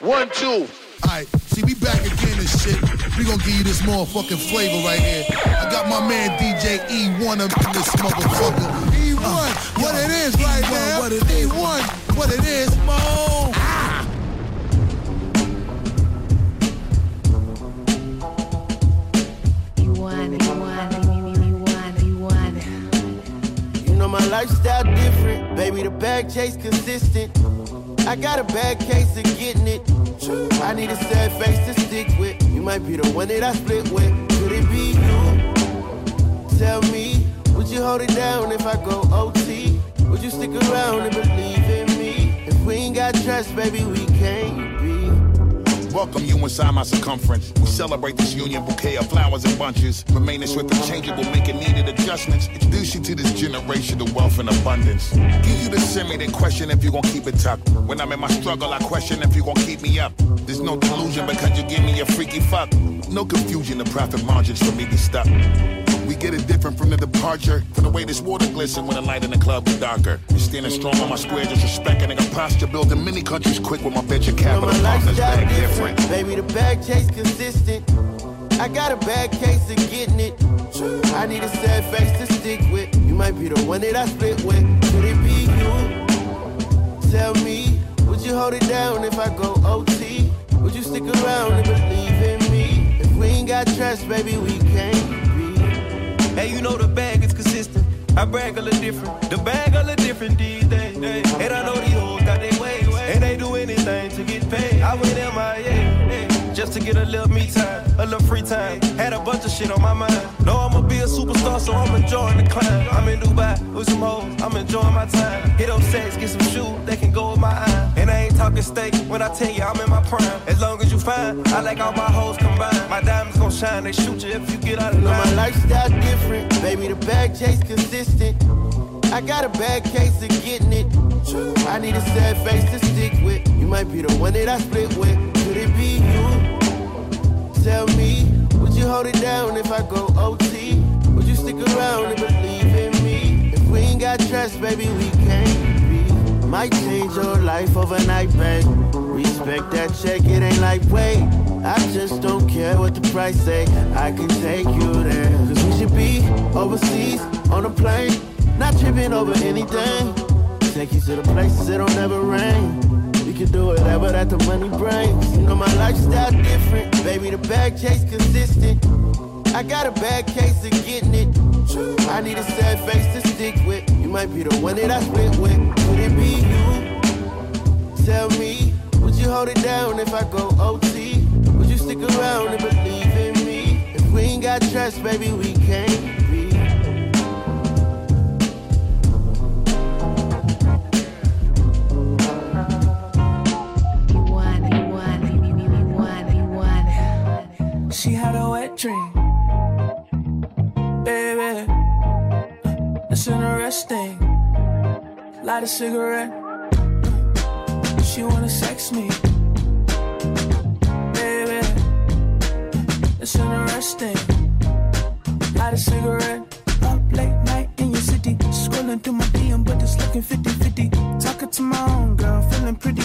One, two. Alright, see, we back again and shit. We gonna give you this motherfucking flavor right here. I got my man DJ Ewone up in this motherfucker. Ewone, uh, what yo, it is Ewone, right now. What it is. Ewone, what it is, Mo. Ah. You know my lifestyle different, baby. The bag chase consistent. I got a bad case of getting it. I need a sad face to stick with. You might be the one that I split with. Could it be you? Tell me, would you hold it down if I go OT? Would you stick around and believe in me? If we ain't got trust, baby, we can't. Welcome you inside my circumference. We celebrate this union bouquet of flowers and bunches. Remaining swift and changeable, making needed adjustments. Introduce you to this generation of wealth and abundance. Give you the semi, then question if you gon' keep it tucked. When I'm in my struggle, I question if you gon' keep me up. There's no delusion because you give me a freaky fuck. No confusion, the profit margins for me be stuck. We get it different from the departure. From the way this water glisten when the light in the club is darker. You standing strong on my square, just respecting nigga posture. Building many countries quick with my venture capital you know partners back different. different. Baby, the bag chase consistent. I got a bad case of getting it. I need a sad face to stick with. You might be the one that I split with. Could it be you? Tell me, would you hold it down if I go OT? Would you stick around and believe in me? If we ain't got trust, baby, we can't. Hey, you know the bag is consistent. I brag a little different. The bag a little different these days. And I know these hoes got their way. And they do anything to get paid. I went MIA. To get a little me time, a little free time. Had a bunch of shit on my mind. Know I'ma be a superstar, so I'm enjoying the climb. I'm in Dubai with some hoes, I'm enjoying my time. Hit up sex, get some shoes, they can go with my eye. And I ain't talking steak when I tell you I'm in my prime. As long as you fine, I like all my hoes combined. My diamonds gon' shine, they shoot you if you get out of line. my lifestyle different, baby. The bag chase consistent. I got a bad case of getting it. I need a sad face to stick with. You might be the one that I split with. Tell me, would you hold it down if I go OT? Would you stick around and believe in me? If we ain't got trust, baby, we can't be. Might change your life overnight, babe. Respect that check, it ain't like wait. I just don't care what the price say. I can take you there. Cause we should be overseas on a plane. Not tripping over anything. Take you to the places it don't never rain. Can do whatever that the money brings. You know my lifestyle different. Baby, the bag chase consistent. I got a bad case of getting it. I need a sad face to stick with. You might be the one that I split with. Could it be you? Tell me, would you hold it down if I go OT? Would you stick around and believe in me? If we ain't got trust, baby, we can't She had a wet dream, baby. It's interesting. Light a cigarette. She wanna sex me, baby. It's interesting. Light a cigarette. Up late night in your city, scrolling through my DM, but it's looking 50-50. Talking to my own girl, feeling pretty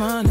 seen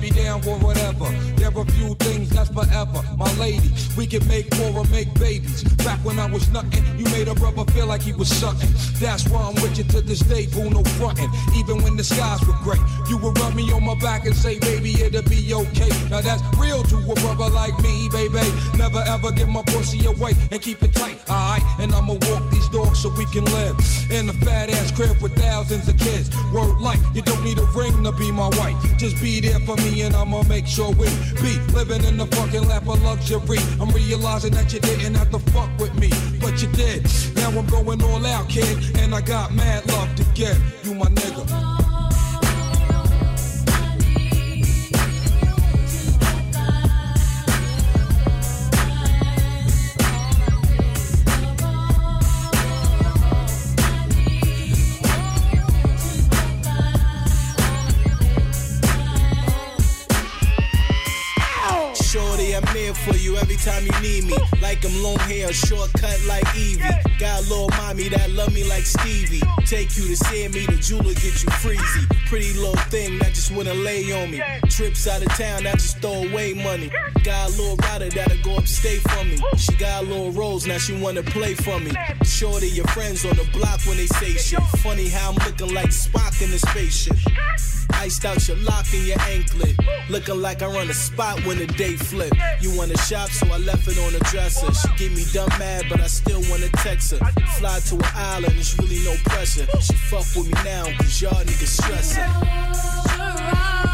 be down for whatever. There are few things that's forever. My lady, we can make more or make babies. Back when I was nothing, you made a brother feel like he was something. That's why I'm with you to this day, boo, no frontin'. Even when the skies were gray, you would rub me on my back and say, baby, it'll be okay. Now that's real to a brother like me, baby. Never ever give my pussy away and keep it tight, alright? And I'ma walk these dogs so we can live in a fat ass crib with thousands of kids. Word life, you don't need a ring to be my wife. Just be there for me and I'ma make sure we be living in the fucking lap of luxury. I'm realizing that you didn't have to fuck with me, but you did. Now I'm going all out, kid, and I got mad love to give. You my nigga. Long hair, shortcut like Evie. Got a little mommy that love me like Stevie. Take you to see me, the jeweler get you freezy. Pretty little thing that just wanna lay on me. Trips out of town, that just throw away money. Got a little rider that'll go upstate for me. She got a little rose, now she wanna play for me. Shorty, your friends on the block when they say shit. Funny how I'm looking like Spock in the spaceship. Iced out your lock and your anklet. Looking like I run a spot when the day flip. You wanna shop, so I left it on the dresser. She get me dumb mad, but I still wanna text her. Fly to an island, it's really no pressure. She fuck with me now, cause y'all niggas stressing.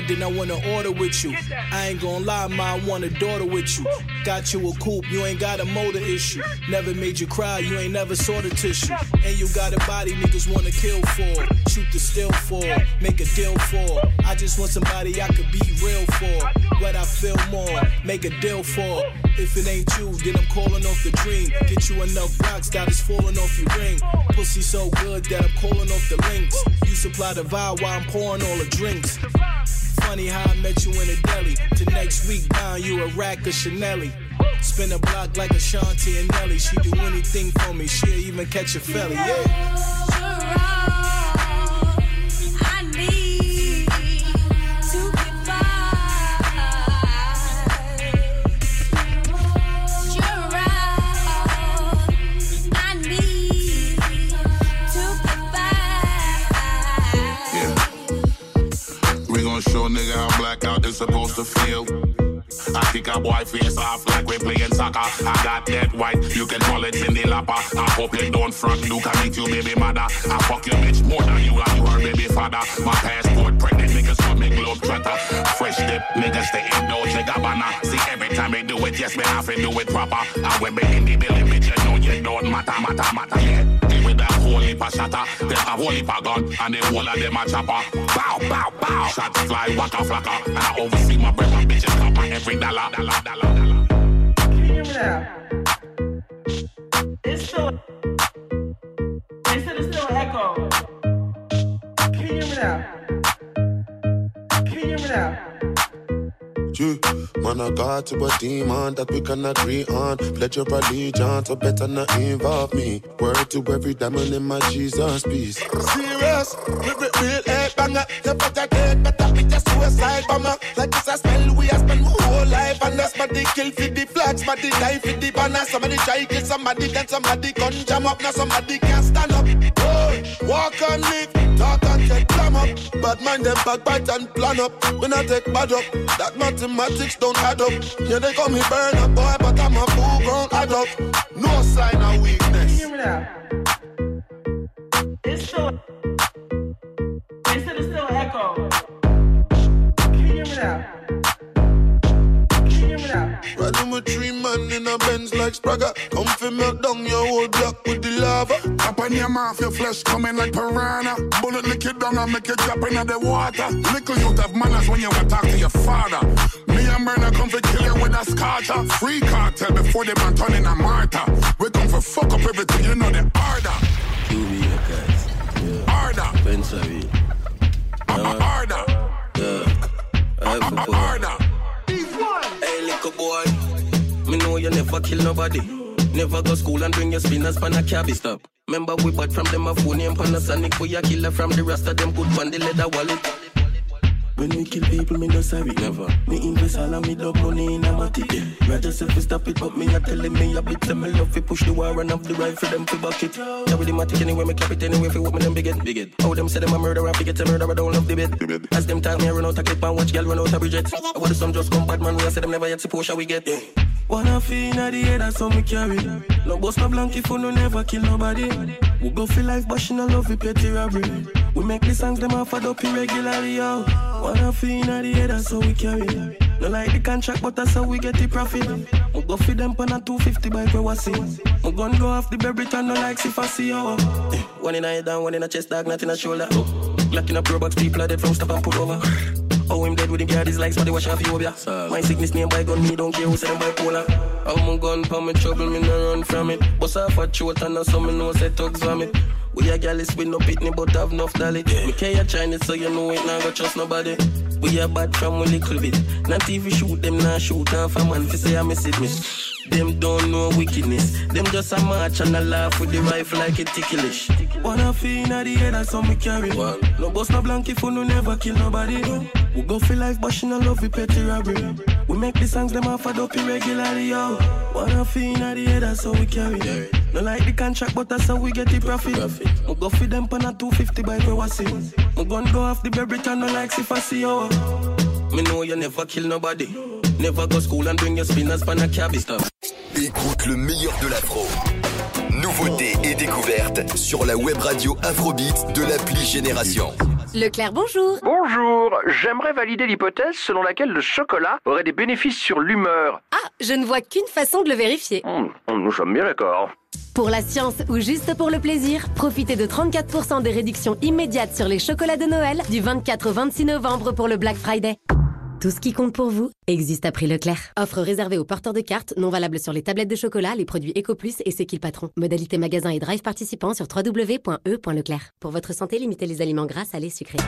Go then I wanna order with you. I ain't gonna lie, ma, I want a daughter with you. Got you a coupe, you ain't got a motor issue. Never made you cry, you ain't never saw the tissue. And you got a body niggas wanna kill for. Shoot the still for, make a deal for. I just want somebody I could be real for. What I feel more, make a deal for. If it ain't you, then I'm calling off the dream. Get you enough rocks that is falling off your ring. Pussy so good that I'm calling off the links. You supply the vibe while I'm pouring all the drinks. Funny how I met you in a deli. To next week, buying you a rack of Chanel. Spin a block like a Ashanti and Nelly. She do anything for me. She'll even catch a felly. Yeah. To feel. I kick a boy face off like we playing soccer. I got that white, you can call it in the lapper. I hope you don't front, look at me, you baby mother. I fuck your bitch more than you and you her baby father. My passport pregnant niggas for me globe trotter. Fresh dip niggas they in Dolce Gabbana. See every time they do it, yes me have to do it proper. And when me in the building, bitch whole heap of gun and the whole of them a chopper. Bow, bow, bow. Shots fly, waka flocka. And I oversee my and bitches copper every dollar, dollar, dollar, dollar. Can you hear me now? It's still. They said it's still echo. Can you hear me now? Can you hear me now? You, man, I got you a demon that we can agree on. Pledge your allegiance, so better not involve me. Word to every diamond in my Jesus piece. Serious, real, real, real head banger. You better get better with your suicide bomber. Like this, I spell we I spend my whole life. And that's somebody kill for the flags, somebody die for the banner. Somebody try kill somebody, then somebody gun jam up. Now somebody can't stand up. Walk and live, talk and get clam up. Bad mind them backbite and plan up. When I take bad up, that mathematics don't add up. Yeah, they call me burn up boy, but I'm a full grown adult. No sign of weakness. hear me now? It's still. It's still an echo. Can you hear me now? Now? Riding with three man in a Benz like Spragga. Come fi melt down your whole block with the lava. Papa on your mouth, your flesh coming like piranha. Bullet lick it down and make you drop into the water. Little youth have manners when you attack to your father. Me and Myrna come to kill you with a scorcher. Free cartel before they man turn in a martyr. We come for fuck up everything, you know the order. QB guys. Yeah. Order. Pensavi. Order. Yeah. I have to Order. Little boy. Me know you never kill nobody. Never go school and bring your spinners pan a cabby stop. Remember we bought from them a phone and Panasonic. We a killer from the rest of them good on the leather wallet. When we kill people, me no sorry, never. Me invest all of me dog money in a matic. Yeah. Roger self fi stop it, but me a telling me a bit. Tell me love fi push the war and have the right for them fi back it. Yeah, with the matic anyway, me cap it anyway fi what me them big it, big. How them say them a murderer, fi get a murderer, don't love the bed. As them time me run out a clip and watch girl run out a bridget. I want some just come bad man, we a say them never yet see Porsche we get. Yeah. Wanna feel inna the head, that's how me carry. No boss no blank for no never kill nobody. We go for life, but she no love we petty robbery. We make the songs them off up irregularly, yo. Feel inna the head, that's how we carry. No like the contract, but that's how we get the profit. We go feed them pan a 250 bike where was. We gun go off the baby and no like if I see yo. One in a head down, one in a chest, dog, not in a shoulder. Glock in a pro box, people are dead from stop and pull over. Oh, him dead with him guard his likes, but they wash off you, yeah. My sickness name by gun, me don't care who say them bipolar. I'm a gun, pa me trouble, me no run from it. Bust off a throat and now some me know say thugs vomit. We a gallus with no pitney, but have enough dolly. Me care Chinese, so you know it, nah go trust nobody. We a bad from a little bit. Not even shoot them, nah shoot off a man, fi say I miss it, miss. Them don't know wickedness. Them just a march and a laugh with the rifle like it ticklish. Wanna feel inna the head, that's how me carry. One. No boss no blank for no never kill nobody. We go for life, but she no love we petty robbery. We make the songs them off up irregularly, yo. Wanna feel inna the head, that's how we carry. No like the contract, but that's how we get the profit. We go for them pan a 250 by where was it. My gun go off the baby turn no like if I see yo. Me know you never kill nobody. Never go school and bring your spinners pan a cabby stop. Écoute le meilleur de l'afro. Nouveautés et découvertes sur la web radio Afrobeat de l'appli Génération. Leclerc, bonjour. Bonjour, j'aimerais valider l'hypothèse selon laquelle le chocolat aurait des bénéfices sur l'humeur. Ah, je ne vois qu'une façon de le vérifier. Hmm, nous sommes bien d'accord. Pour la science ou juste pour le plaisir, profitez de 34% de réduction immédiate sur les chocolats de Noël du 24 au 26 novembre pour le Black Friday. Tout ce qui compte pour vous existe à prix Leclerc. Offre réservée aux porteurs de cartes, non valable sur les tablettes de chocolat, les produits EcoPlus et C'est qui le patron. Modalité magasin et drive participants sur www.e.leclerc. Pour votre santé, limitez les aliments gras, salés, sucrés.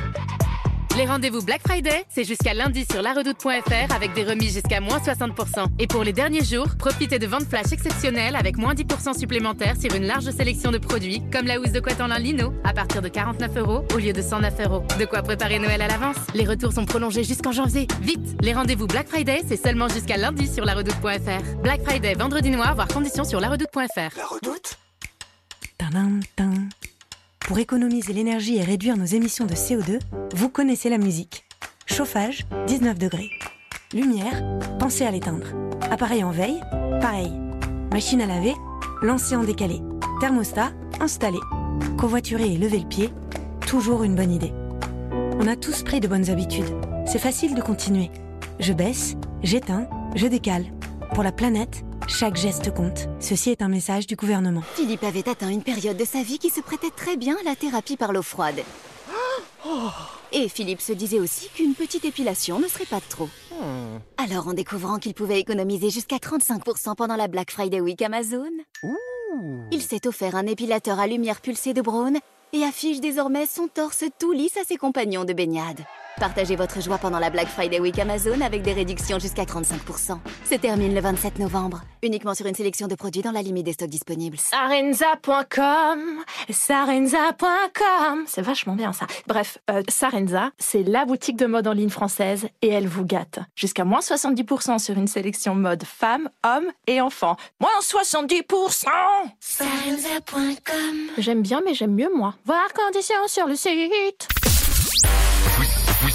Les rendez-vous Black Friday, c'est jusqu'à lundi sur laredoute.fr avec des remises jusqu'à moins 60%. Et pour les derniers jours, profitez de ventes flash exceptionnelles avec moins 10% supplémentaires sur une large sélection de produits comme la housse de couette en lin lino à partir de 49 euros au lieu de 109 euros. De quoi préparer Noël à l'avance. Les retours sont prolongés jusqu'en janvier. Vite Les rendez-vous Black Friday, c'est seulement jusqu'à lundi sur laredoute.fr. Black Friday, vendredi noir, voir conditions sur laredoute.fr. La redoute? Tadam, tadam. Pour économiser l'énergie et réduire nos émissions de CO2, vous connaissez la musique. Chauffage, 19 degrés. Lumière, pensez à l'éteindre. Appareil en veille, pareil. Machine à laver, lancez en décalé. Thermostat, installé. Covoiturer et lever le pied, toujours une bonne idée. On a tous pris de bonnes habitudes. C'est facile de continuer. Je baisse, j'éteins, je décale. Pour la planète, chaque geste compte. Ceci est un message du gouvernement. Philippe avait atteint une période de sa vie qui se prêtait très bien à la thérapie par l'eau froide. Et Philippe se disait aussi qu'une petite épilation ne serait pas de trop. Alors, en découvrant qu'il pouvait économiser jusqu'à 35% pendant la Black Friday Week Amazon, il s'est offert un épilateur à lumière pulsée de Braun et affiche désormais son torse tout lisse à ses compagnons de baignade. Partagez votre joie pendant la Black Friday Week Amazon avec des réductions jusqu'à 35%. Se termine le 27 novembre. Uniquement sur une sélection de produits dans la limite des stocks disponibles. Sarenza.com, Sarenza.com, c'est vachement bien ça. Bref, euh, Sarenza, c'est la boutique de mode en ligne française et elle vous gâte. Jusqu'à moins 70% sur une sélection mode femmes, hommes et enfants. Moins 70% Sarenza.com J'aime bien mais j'aime mieux moi. Voir conditions sur le site.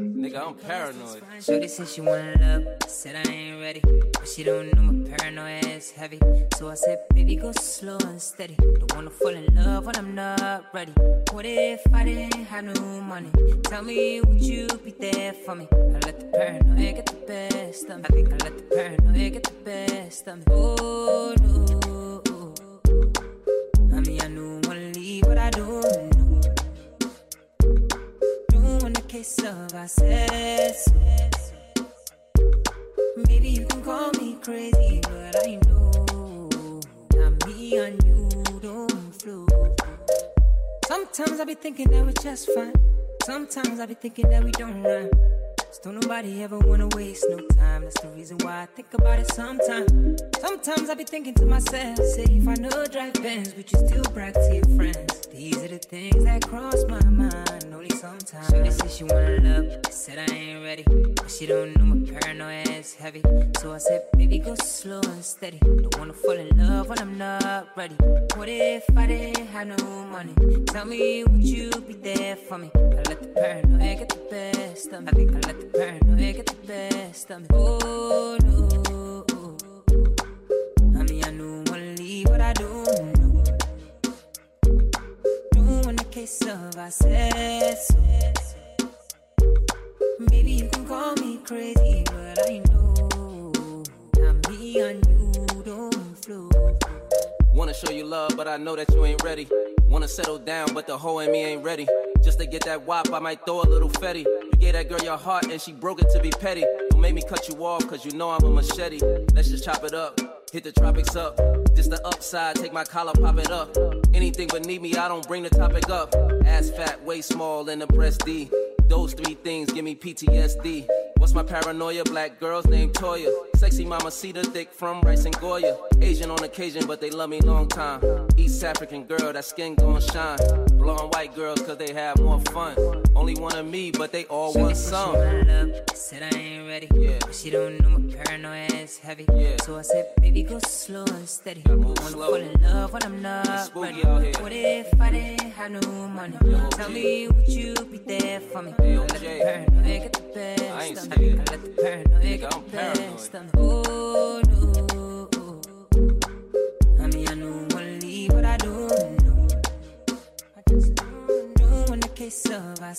Nigga, I'm paranoid. Shorty said she wanna love, said I ain't ready. But she don't know my paranoia is heavy. So I said, baby, go slow and steady. Don't wanna fall in love when I'm not ready. What if I didn't have no money? Tell me, would you be there for me? I let the paranoia get the best of me. I think I let the paranoia get the best of me. Oh no. I mean, I know I wanna leave, but I don't Case of I said. Maybe you can call me crazy, but I know not me and you don't flow. Sometimes I be thinking that we're just fine. Sometimes I be thinking that we don't rhyme. Just don't nobody ever wanna waste no time. That's the reason why I think about it sometimes. Sometimes I be thinking to myself, say if I know drive Benz, would you still brag to your friends? These are the things that cross my mind. Only sometimes. Shorty said she wanna love, I said I ain't ready. But she don't know my paranoia is heavy. So I said, baby, go slow and steady. Don't wanna fall in love when I'm not ready. What if I didn't have no money? Tell me, would you be there for me? I let the paranoia get the best of me. I think I let paranoia get the best of me. Oh no. I mean, I know wanna leave, but I don't know. Doing the case of I said so. Maybe you can call me crazy, but I know not me and you don't flow. Wanna show you love, but I know that you ain't ready. Wanna settle down, but the hoe in me ain't ready. Just to get that wop, I might throw a little fetty. Gave that girl your heart and she broke it to be petty. Don't make me cut you off, cause you know I'm a machete. Let's just chop it up, hit the tropics up. Just the upside, take my collar, pop it up. Anything beneath me, I don't bring the topic up. Ass fat, waist small, and the breast D. Those three things give me PTSD. What's my paranoia? Black girls named Toya. Sexy mama cedar thick from Rice and Goya. Asian on occasion, but they love me long time. East African girl, that skin gon' shine. Blonde white girls, cause they have more fun. Only one of me, but they all want some. Said I ain't ready, but she don't know my paranoia is heavy. So I said, baby, go slow and steady. I wanna fall in love when I'm not ready. What if I didn't have no money? Tell me, would you be there for me? I let the paranoia get the best I ain't me. I let the paranoia get the best Oh no. I mean, I know I but I don't know. I just don't know the case of I.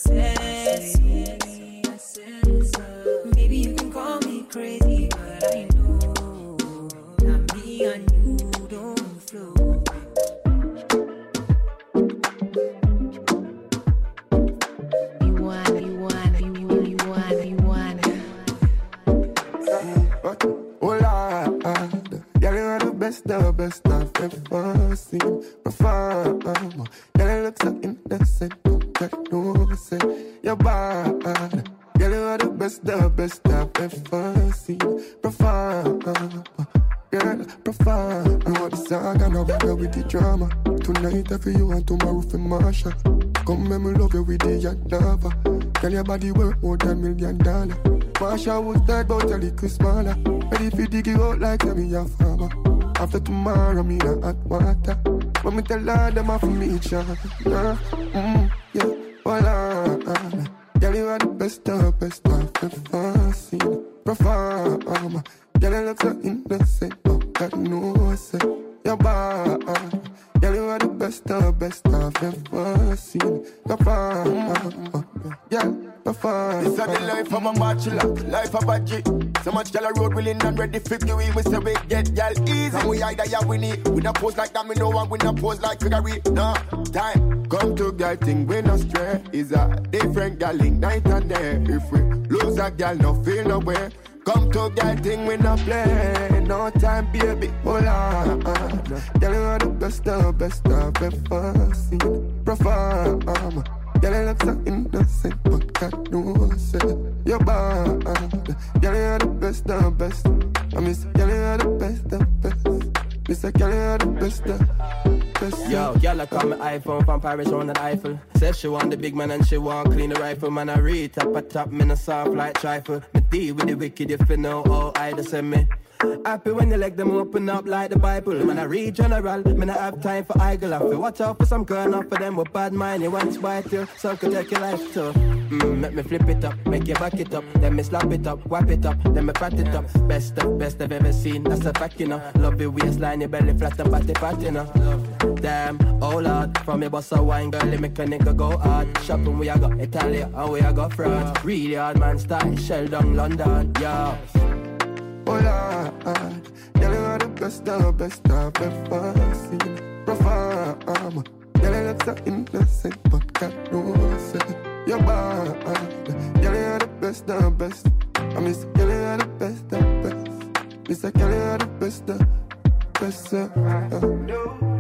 Maybe you can call me crazy, but I know not me and you the best, the I've ever seen. Perform, girl, you look so innocent, don't know, say you're bad. Girl, you are the best, the best I've ever seen. Perform, girl, perform. I want the saga, no bother with the drama. Tonight I feel you and tomorrow for Marsha. Come make me love you with the Yadava. Girl, your body worth more than million dollar. Marsha was dead, but a little smaller. Ready for you out like me a farmer. After tomorrow, me a hot water. When me tell her them off me each other. Mm, yeah, on. Girl, you are the best, the best I've ever seen. Perform. Girl, you look so innocent, but God knows it. You're bad. Girl, you are the best, the best I've ever seen. Perform. Yeah, perform. This is the life of a bachelor, life of a G. So much gal a road willing and ready for wheel. We say we get gal easy. And we either ya win it. We not pose like that, we know one. We not pose like it. No time. Come to girl thing, we not stray. Is a different gal link night and day. If we lose a gal, no feel no way. Come to girl thing, we not play. No time, baby, hold on. Girl, you are the best, the best I've ever seen. Perform. Girl, you look so innocent, but I don't say You're bad. Girl, you are the best of best. I miss girl, you are the best of best. Miss girl, you are the best of best. Yo, girl, I call me iPhone from Paris on the Eiffel. Said she want the big man and she want clean the rifle. Man, I read top a top, man, a soft like trifle. Me deal with the wicked if you know all I just send me. Happy when you let them open up like the Bible. When I read general, when I have time for idle. I feel watch out for some girl, not for them with bad mind. You want to bite you, so could take your life too. Mm, make me flip it up, make you back it up. Then me slap it up, wipe it up, then me pat it up. Best of best I've ever seen, that's a fact, you know. Love your waistline, your belly flat and patty pat, you know. Damn, oh lord, from your boss a wine girl, make a nigga go hard. Shopping we I got Italy and we I got France. Really hard man style, shell down London, yeah hola. Girl, you are the best of best I've ever seen. Profound. Girl, you look so innocent, but got no sense. You're bad. Girl, you are the best of best. I miss girl, you are the best of best. Miss girl, you are the best of best.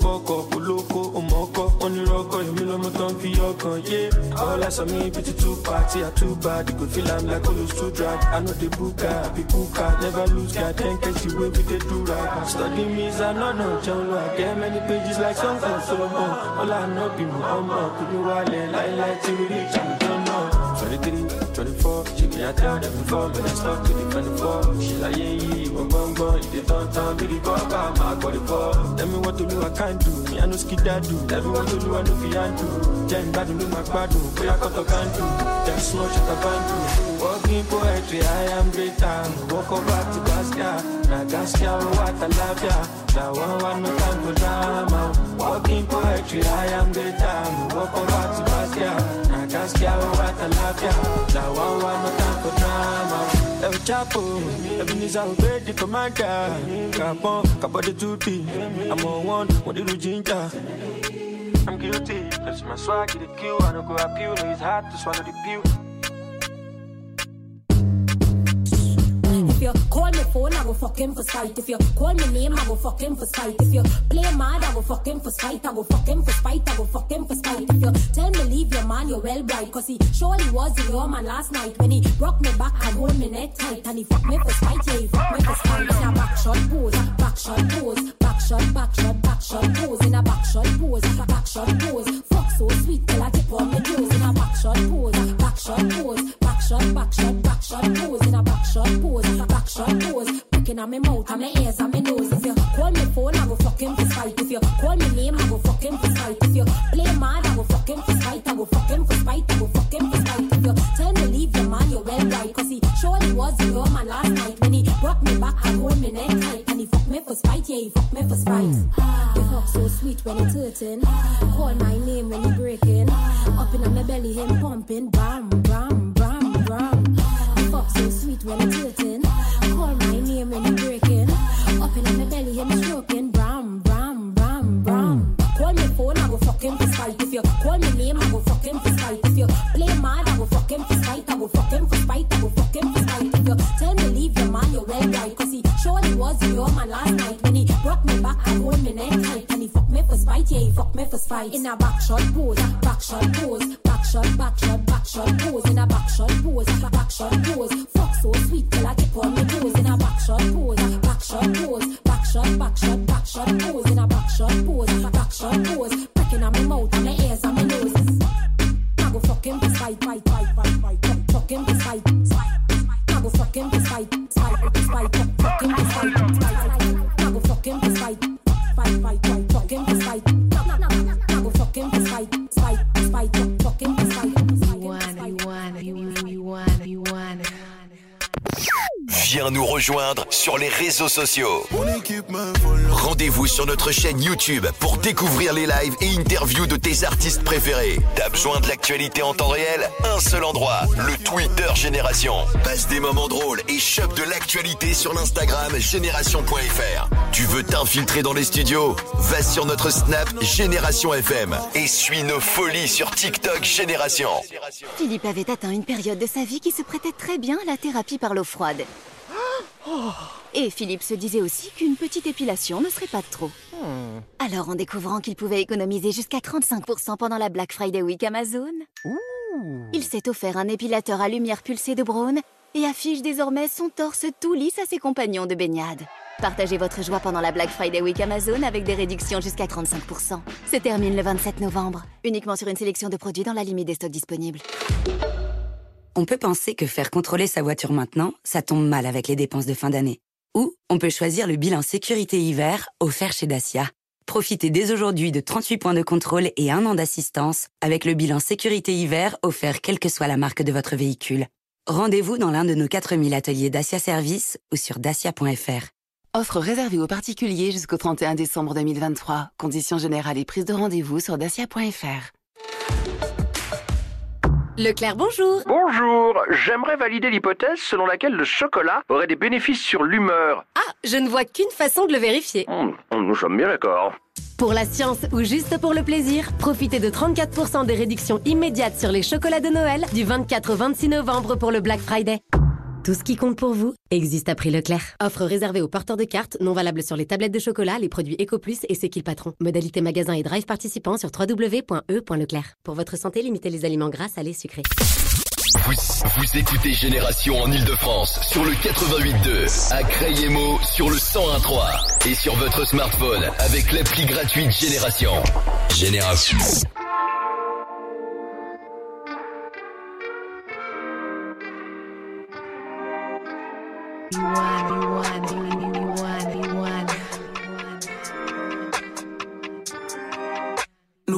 No. Only rock, you me lo mo ton fi yokan. Yeah. All me, pretty two party. I too bad. You could feel like those two drag. I booker, be booker. Never lose, God. Then catch the with the do rag. Study me, I know no. John Lo, I many pages like Solomon. All I know be my own. Put wale, lie, lie, till we reach and we don't 23, 24, she be a tell them before, but I stop to the 24. She like, yeah, yeah, one bum bum, you did don't turn, be the baba, my body for. Tell me what to do, I can't do. Me, I know ski that do. Tell me what to do, I know fi and do. Jen bad, do my bad do. Boy, I cut a can do. Just smoke, shut up and do. Walking poetry, I am greater. Walk over to Basquiat. Now Gaskia, what I love ya. Now one, one, no time for drama. Walking poetry, I am greater. Walk over Now Gaskia, what I love ya. Now one, one, no time for drama. El Chapo, Ebenezer obey the commander. Capon, Capo the duty. I'm on one, what did you ginger? I'm guilty, that's my swag, the queue. I don't go you, no, it's hard to swallow the pew. Phone, I go fuck him for spite. If you call me name, I go fuck him for spite. If you play mad, I go fuck him for spite. I go fuck him for spite. I go fuck him for spite. If you tell me leave your man, you're well bright. Cause he surely was your man last night when he broke me back and hold me neck tight. And he fuck me for spite, yeah, he fuck me for spite. In a back shot pose, back shot pose, back shot, back shot, back shot pose. In a back shot pose, back shot pose. Fuck so sweet till I tip on my toes. In a back shot pose, back shot pose, back shot, back shot, back shot pose. In a back shot pose, back shot pose. Picking on my mouth and my ears and my nose. If you call me phone, I go fuck him for spite. If you call me name, I go fuck him for spite. If you play mad, I go fuck him for spite. I go fuck him for spite. I go fuck him for spite. If you tell me leave your man, you're well right. Cause he surely was your man last night when he brought me back and hold me neck tight. And he fuck me for spite, yeah, he fuck me for spite. He fuck so sweet when he hurting. Call my name when he breaking. Up in my belly, him pumping. Bam, bam, bam, bam. He fuck so sweet when he hurting. Call my name breaking. Up in my belly, him stroking. Phone, I go fuck him for spite. If you call me name, I go fuck him for spite. If you play mad, I go fuck him for spite. I go fuck him for spite. I go fuck him for spite. If you tell me leave your man, you're well right. Cause he surely was your man last night when he broke me back and hold me neck tight. And he fuck me for spite, yeah, he fuck me for spite. In a back shot pose, back shot pose, back shot, back shot, back shot pose. In a back shot pose, back shot pose. Fuck so sweet till I tip on my toes. In a back shot pose, back shot pose, back shot, back pose. In a back shot pose, back shot pose. Pricking on my mouth and ears and my nose. I go fuck him fight, fight, fight, fight, fight. Him. I go fuck him spite, spite. Fuck him. I go fuck him fight, fight, fight. Him. I go spite, spite, spite. Viens nous rejoindre sur les réseaux sociaux. Rendez-vous sur notre chaîne YouTube pour découvrir les lives et interviews de tes artistes préférés. T'as besoin de l'actualité en temps réel? Un seul endroit, le Twitter Génération. Passe des moments drôles et chope de l'actualité sur l'Instagram génération.fr. Tu veux t'infiltrer dans les studios? Va sur notre Snap Génération FM et suis nos folies sur TikTok Génération. Philippe avait atteint une période de sa vie qui se prêtait très bien à la thérapie par l'eau froide. Et Philippe se disait aussi qu'une petite épilation ne serait pas de trop. Alors, en découvrant qu'il pouvait économiser jusqu'à 35% pendant la Black Friday Week Amazon, il s'est offert un épilateur à lumière pulsée de Braun et affiche désormais son torse tout lisse à ses compagnons de baignade. Partagez votre joie pendant la Black Friday Week Amazon avec des réductions jusqu'à 35%. Se termine le 27 novembre, uniquement sur une sélection de produits dans la limite des stocks disponibles. On peut penser que faire contrôler sa voiture maintenant, ça tombe mal avec les dépenses de fin d'année. Ou on peut choisir le bilan sécurité hiver offert chez Dacia. Profitez dès aujourd'hui de 38 points de contrôle et un an d'assistance avec le bilan sécurité hiver offert quelle que soit la marque de votre véhicule. Rendez-vous dans l'un de nos 4000 ateliers Dacia Service ou sur dacia.fr. Offre réservée aux particuliers jusqu'au 31 décembre 2023. Conditions générales et prise de rendez-vous sur dacia.fr. Leclerc, bonjour. Bonjour, j'aimerais valider l'hypothèse selon laquelle le chocolat aurait des bénéfices sur l'humeur. Ah, je ne vois qu'une façon de le vérifier. Hmm, nous sommes bien d'accord. Pour la science ou juste pour le plaisir, profitez de 34% des réductions immédiates sur les chocolats de Noël du 24 au 26 novembre pour le Black Friday. Tout ce qui compte pour vous existe à prix Leclerc. Offre réservée aux porteurs de cartes, non valable sur les tablettes de chocolat, les produits EcoPlus et C'est qui le patron. Modalité magasin et drive participant sur www.e.leclerc. Pour votre santé, limitez les aliments gras, salés, sucrés. Vous, vous écoutez Génération en Ile-de-France sur le 88.2, à Crayemo sur le 101.3 et sur votre smartphone avec l'appli gratuite Génération. Génération. New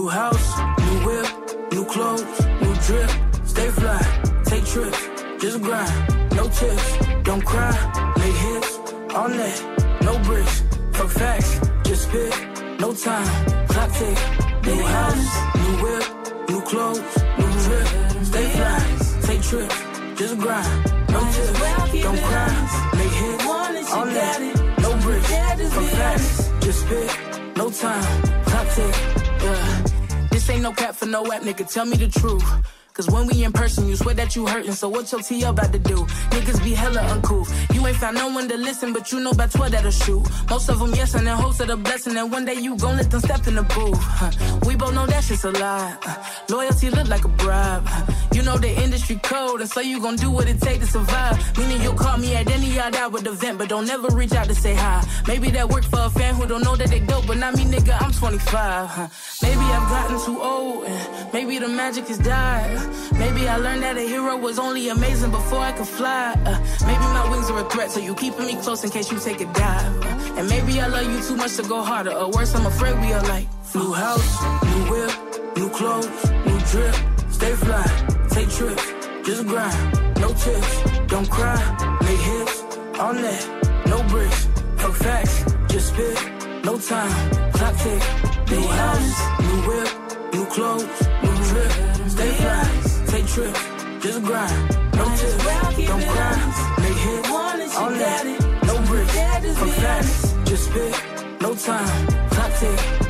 house, new whip, new clothes, new drip. Stay fly, take trips, just grind. No tips, don't cry, make hits all net, no bricks. Fuck facts, just spit, no time, clock tick. New house, new whip, new clothes, new drip. Stay fly, take trips, just grind. No tips, don't cry, make hits all net, no bricks. Fuck facts, just spit, no time, clock tick. Yeah. This ain't no cap for no app, nigga. Tell me the truth. Cause when we in person, you swear that you hurtin', so what your T about to do? Niggas be hella uncool. You ain't found no one to listen, but you know about 12 that'll shoot. Most of them yes, and then hopes of the blessing, and one day you gon' let them step in the booth. Huh. We both know that shit's a lie. Loyalty look like a bribe. Uh, You know the industry code, and so you gon' do what it take to survive. Meaning you'll call me at any odd hour with event, but don't ever reach out to say hi. Maybe that worked for a fan who don't know that they dope, but not me, nigga. I'm 25. huh. Maybe I've gotten too old, and maybe the magic has died. Maybe I learned that a hero was only amazing before I could fly. Uh, maybe my wings are a threat, so you keeping me close in case you take a dive. Uh, and maybe I love you too much to go harder, or worse, I'm afraid we are like new house, new whip, new clothes, new drip. Stay fly, take trips, just grind. No tips, don't cry, make hits all that, no bricks. Fuck facts, just spit, no time, clock tick. New house, new whip, new clothes, new drip. Stay fly, take trips, just grind. No tips, don't cry, make hits all net, no bricks. Just spit, no time, clock tick.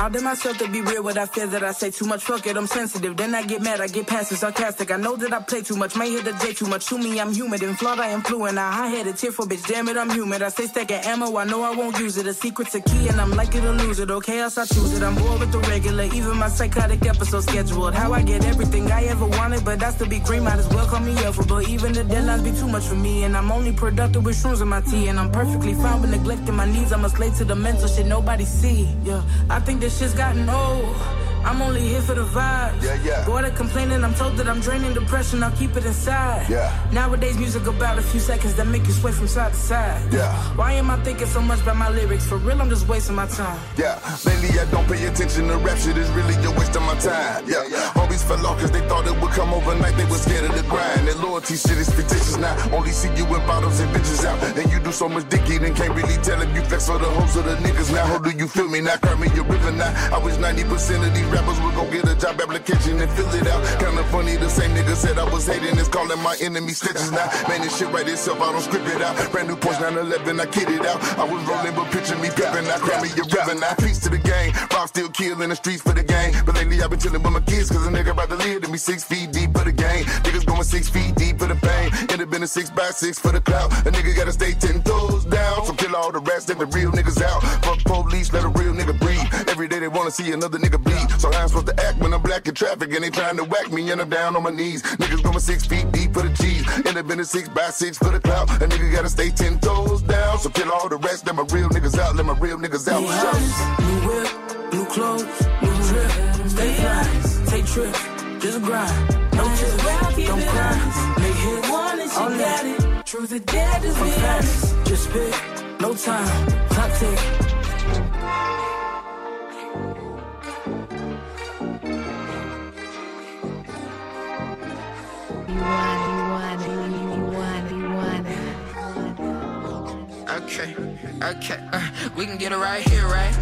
I did myself to be real with I fear that I say too much. Fuck it, I'm sensitive. Then I get mad, I get passive, sarcastic. I know that I play too much, may hit the day too much. To me, I'm human and flawed, I am fluent. I high headed, tearful bitch, damn it, I'm human. I say stack of ammo, I know I won't use it. A secret's a key, and I'm likely to lose it. Okay, else I choose it. I'm bored with the regular, even my psychotic episode scheduled. How I get everything I ever wanted, but that's to be cream. Might as well call me Alpha, but even the deadlines be too much for me. And I'm only productive with shrooms in my tea, and I'm perfectly fine with neglecting my needs. I'm a slave to the mental shit nobody see. Yeah, I think this shit's gotten old. I'm only here for the vibes. Yeah, yeah. Of complaining, I'm told that I'm draining depression. I'll keep it inside. Yeah. Nowadays, music about a few seconds that make you sway from side to side. Yeah. Why am I thinking so much about my lyrics? For real, I'm just wasting my time. Yeah, lately I don't pay attention to rap shit, it's really a waste of my time. Yeah, homies fell off cause they thought it would come overnight, they were scared of the grind. That loyalty shit is fictitious now, only see you in bottles and bitches out. And you do so much dicky, then can't really tell if you flex for the hoes or the niggas now. How do you feel me now? Cry me a river I wish 90% of these rappers would go get a job application and fill it out. Kinda funny, the same nigga said I was hating, is calling my enemy stitches now. Man, this shit right itself, I don't script it out. Brand new Porsche 911, I kid it out. I was rolling, but picture me pimping. I cry me a river now. Peace to the game. Rob still kill in the streets for the game. But lately I've been chilling with my kids, cause a nigga about to live to me six feet deep for the game. Niggas going six feet deep for the pain. End up in a six by six for the clout. A nigga gotta stay ten toes down. So kill all the rest, let the real niggas out. Fuck police, let a real nigga breathe. Every day they wanna see another nigga bleed. So how I'm supposed to act when I'm black in traffic and they trying to whack me and I'm down on my knees. Niggas going six feet deep for the cheese. End up in a six by six for the clout. A nigga gotta stay ten toes down. So kill all the rest, let my real niggas out. Let my real niggas out. New house, new whip, new clothes, new drip. Stay fly, take trips, just grind. No tips, don't cry, make hits, all that. Truth or dare, just be honest. Just spit, no time, clock tick. Okay. Okay, uh, we can get it right here, right?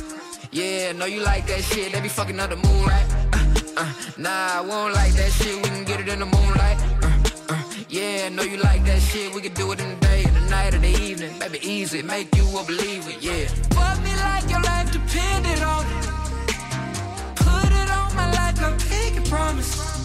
yeah, know you like that shit. They be fucking up the moon, right? Uh, uh, nah, we don't like that shit. We can get it in the moonlight. Uh, uh, yeah, know you like that shit. We can do it in the day, in the night, or the evening. Baby, easy, make you a believer, yeah. Fuck me like your life depended on it. Put it on my like a pinky promise.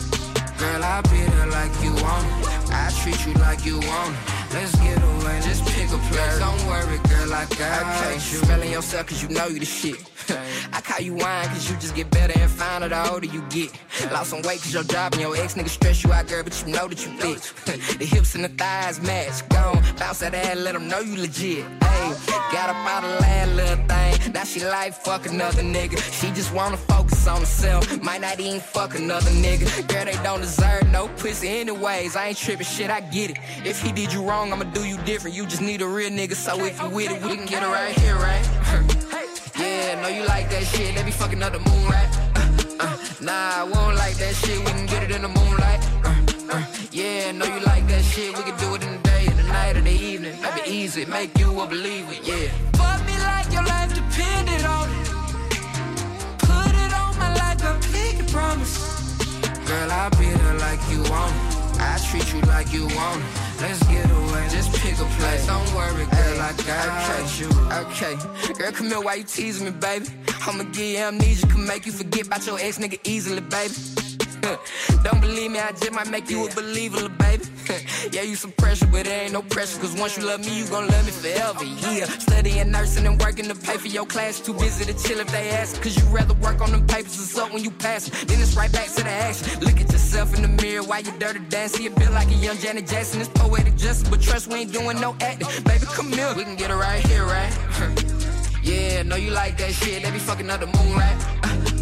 Girl, I'll be there like you want it. I treat you like you want it. Let's get away, just pick a place. Don't worry, girl, I got you. Smelling yourself cause you know you the shit. I call you wine cause you just get better and finer the older you get. Lost some weight cause your job and your ex nigga stress you out, girl, but you know that you fit. the hips and the thighs match. Gone, bounce that ass, let them know you legit. Hey, got up out of last little thing. Now she like fuck another nigga. She just wanna focus on herself. Might not even fuck another nigga. Girl, they don't deserve no pussy anyways. I ain't tripping shit, I get it. If he did you wrong, I'ma do you different. You just need a real nigga, so if you with it, we can get it right here, right? Yeah, know you like that shit. let me fucking up the moon, right? Uh, uh, nah, we don't like that shit. We can get it in the moonlight. Uh, yeah, know you like that shit. We can do it in the day, in the night, or the evening. Baby, easy, make you a believer, yeah. Fuck me like your life depended on it. Put it on my a pinky promise. Girl, I'll be there like you want it. I treat you like you want it. Let's get away, just pick a place. Don't worry, girl, I got you. Okay, girl, come here while you teasing me, baby. I'ma give you amnesia, can make you forget about your ex nigga easily, baby. Don't believe me, I just might make you a believer, baby. yeah, you some pressure, but there ain't no pressure. Cause once you love me, you gon' love me forever. Yeah, studying nursing and working to pay for your class. Too busy to chill if they ask. Cause you rather work on them papers or something when you pass. Then it's right back to the action. Look at yourself in the mirror while you dirty dance. See a bit like a young Janet Jackson. It's poetic justice, but trust we ain't doing no acting. Baby, come here. We can get it right here, right? yeah, know you like that shit. They be fucking up the moon, right?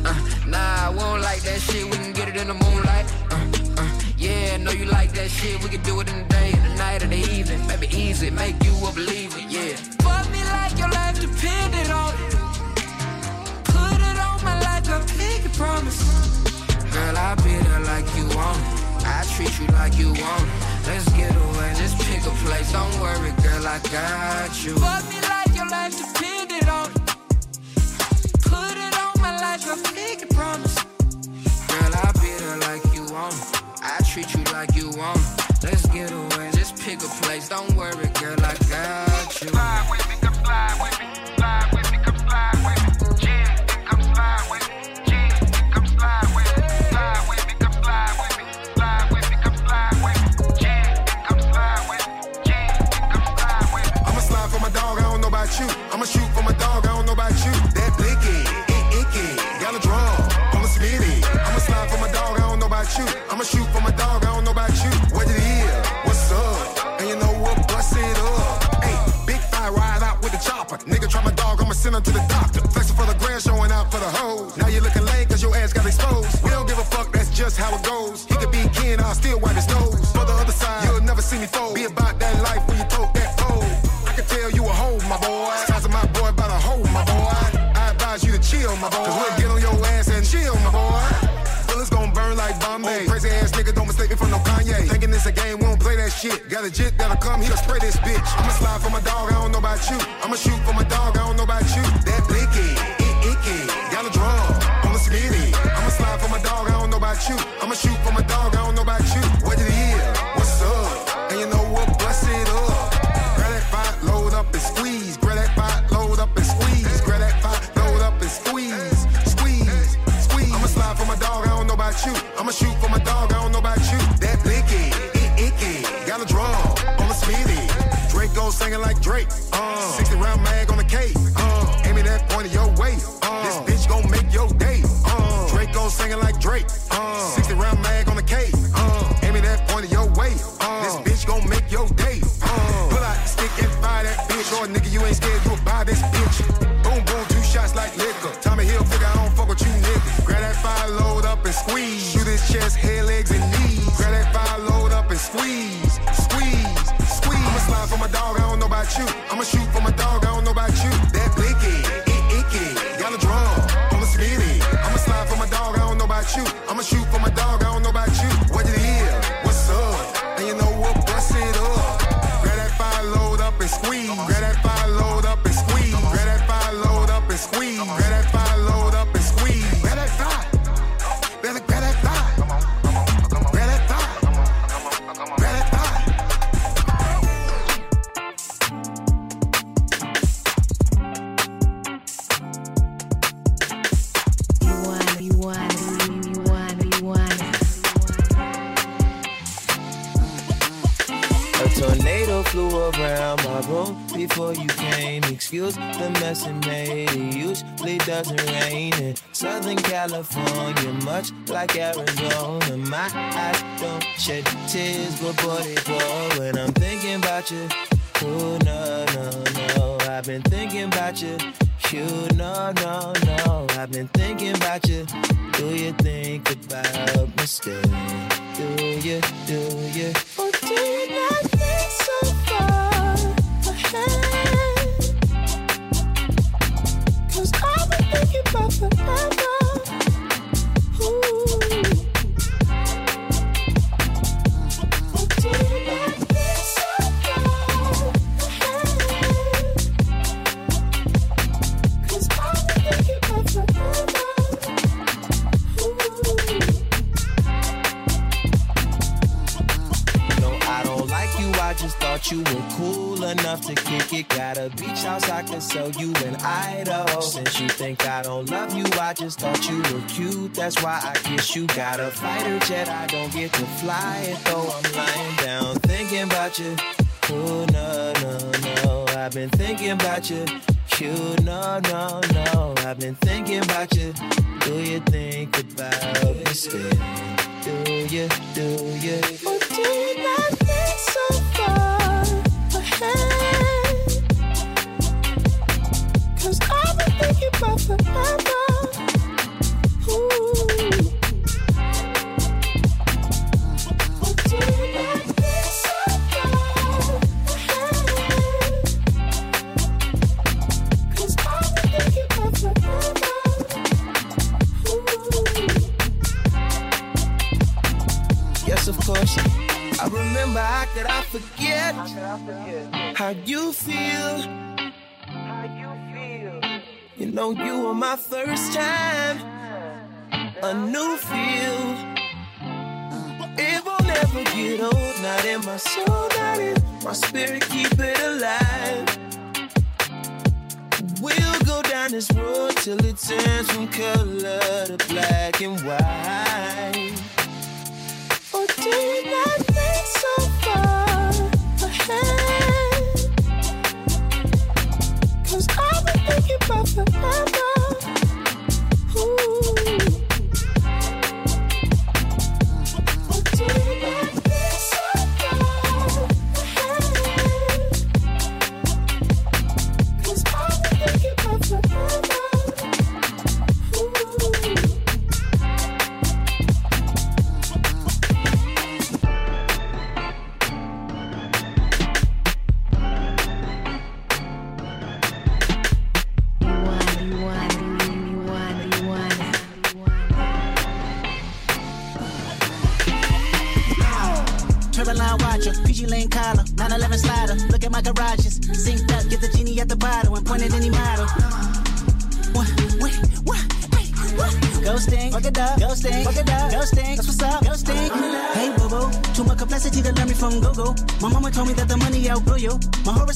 Uh, nah, we don't like that shit. We can get it in the moonlight. Uh, uh, yeah, know you like that shit. We can do it in the day, in the night, or the evening. Baby, easy, make you a believer, yeah. Fuck me like your life depended on it. Put it on my like a pinky promise. Girl, I'll be there like you want it. I treat you like you want it. Let's get away, just pick a place. Don't worry, girl, I got you. Fuck me like your life depended on it. Put it on my like a promise. Girl, I'll be there like you want it. I treat you like you want it. Let's get away, just pick a place. Don't worry, girl, I got you. Got a jet that'll come, he'll spray this bitch. I'ma slide for my dog, I don't know about you. I'ma shoot for my dog, I don't know about you. That blicky, it icky, got a draw, I'ma spin it. I'ma slide for my dog, I don't know about you. I'ma shoot just thought you were cool enough to kick it. Got a beach house I could sell you in Idaho. Since you think I don't love you, I just thought you were cute. That's why I kiss you. Got a fighter jet, I don't get to fly it though. I'm lying down thinking about you. Oh no no no, I've been thinking about you. You no no no, I've been thinking about you. Do you think about me still? Do you do you? Or do you not think so far ahead? Cause I've been thinking about forever. Ooh. Forget how you feel. You know you were my first time, a new feel. Uh, it will never get old, not in my soul, not in my spirit, keep it alive. We'll go down this road till it turns from color to black and white. Or do you not think so far? Cause I've been thinking about forever. Ooh.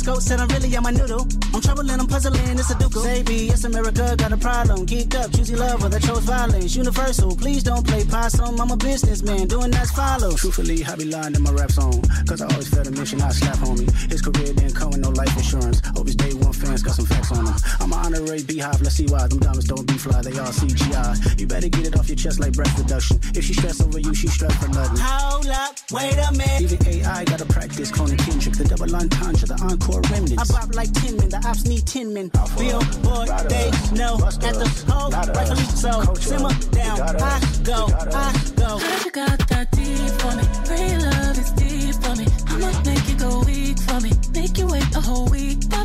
Horoscope said I'm really on my noodle. I'm troubling, I'm puzzling, it's a duke. Say B, yes America got a problem. Geeked up, choosy lover that chose violence. Universal, please don't play possum. I'm a businessman, doing as follows. Truthfully, I be lying in my rap song. Cause I always felt a mission, I slap homie. His career didn't come with no life insurance. Hope his day one fans got some facts on him. I'm an honorary beehive, let's see why. Them diamonds don't be fly, they all CGI. You better get it off your chest like breath reduction. If she stress over you, she stress for nothing. Hold up, wait a minute. Even AI gotta practice cloning Kendrick, the double entendre, the encore remnants. I bop like 10 men, the ops need 10 men. Billboard, they know at the hole, rightfully so. Simmer down, I go, I go. Heard you got that deep for me. Real love is deep for me. I'ma make you go weak for me. Make you wait a whole week for me.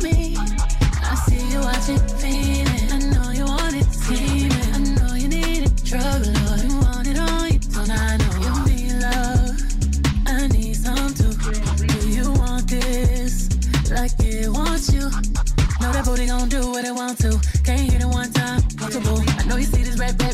Know you want it, scheming. I know you need it, something to want this. Like it that booty gon' do one time comfortable? I know you need love? I need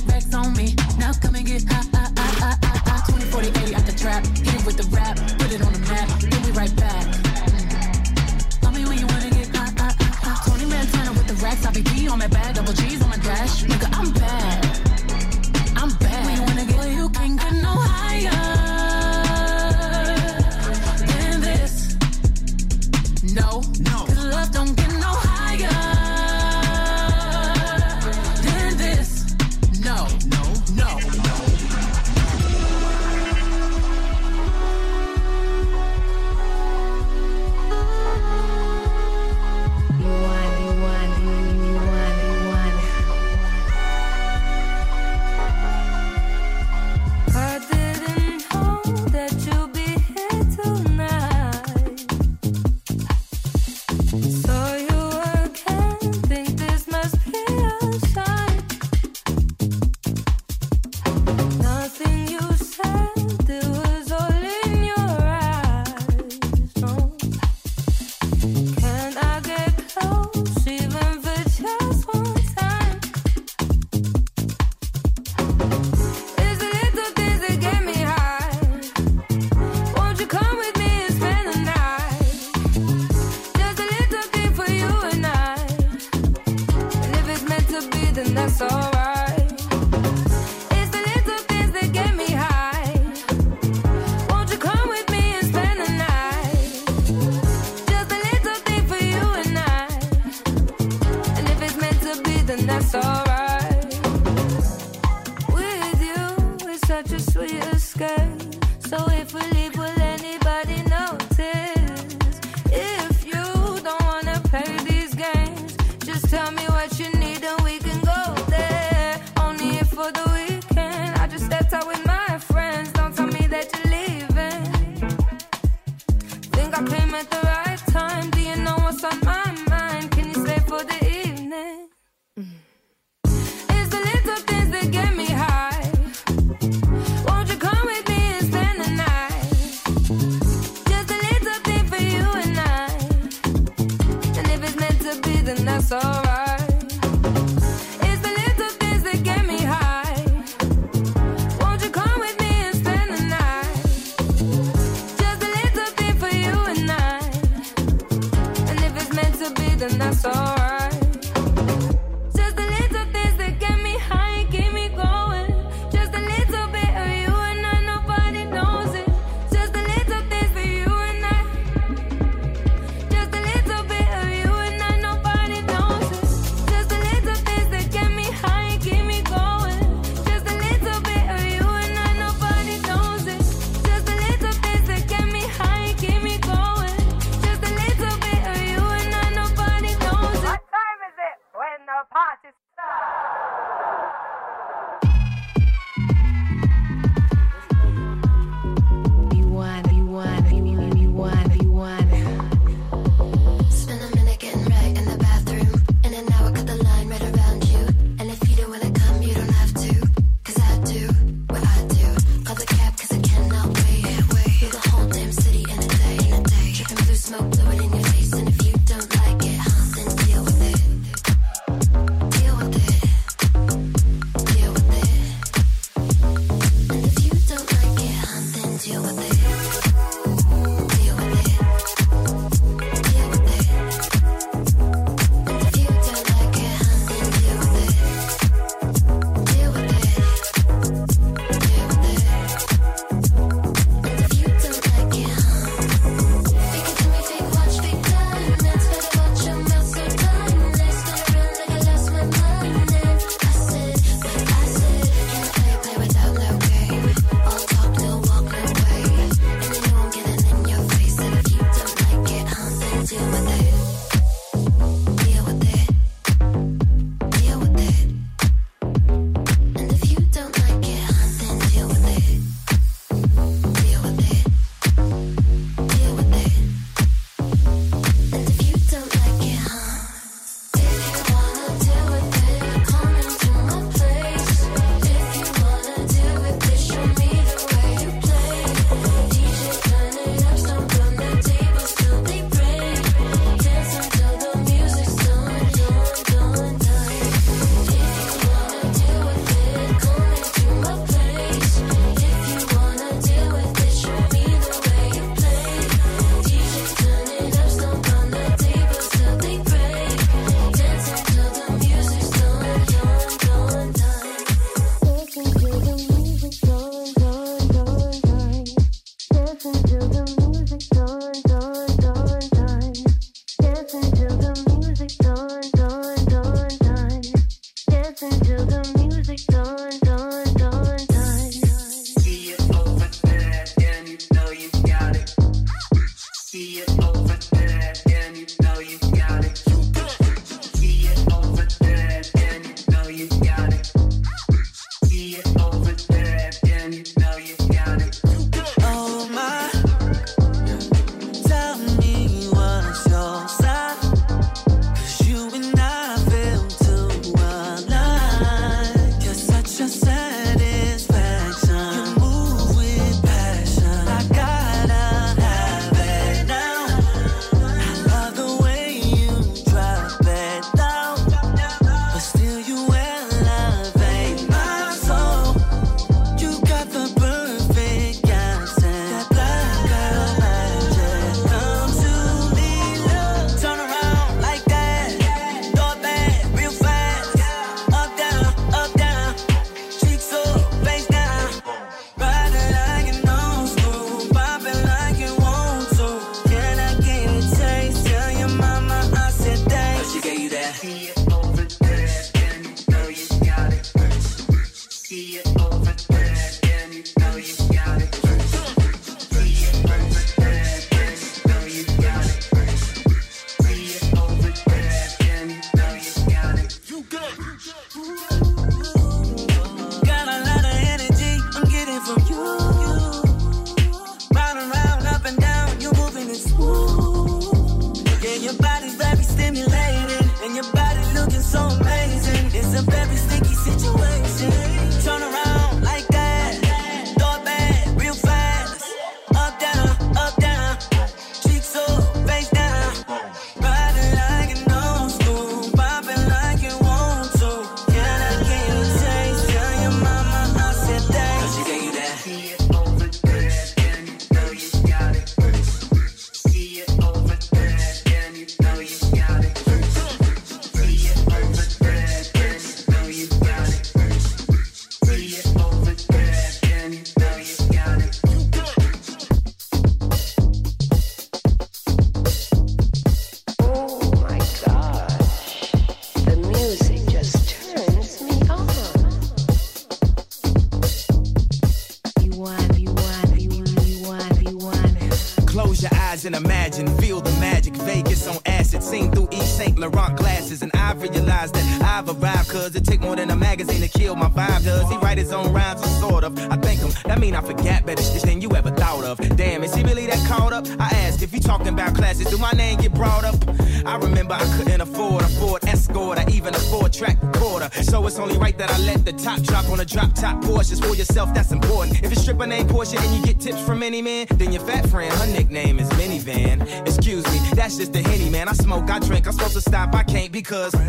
because. Uh,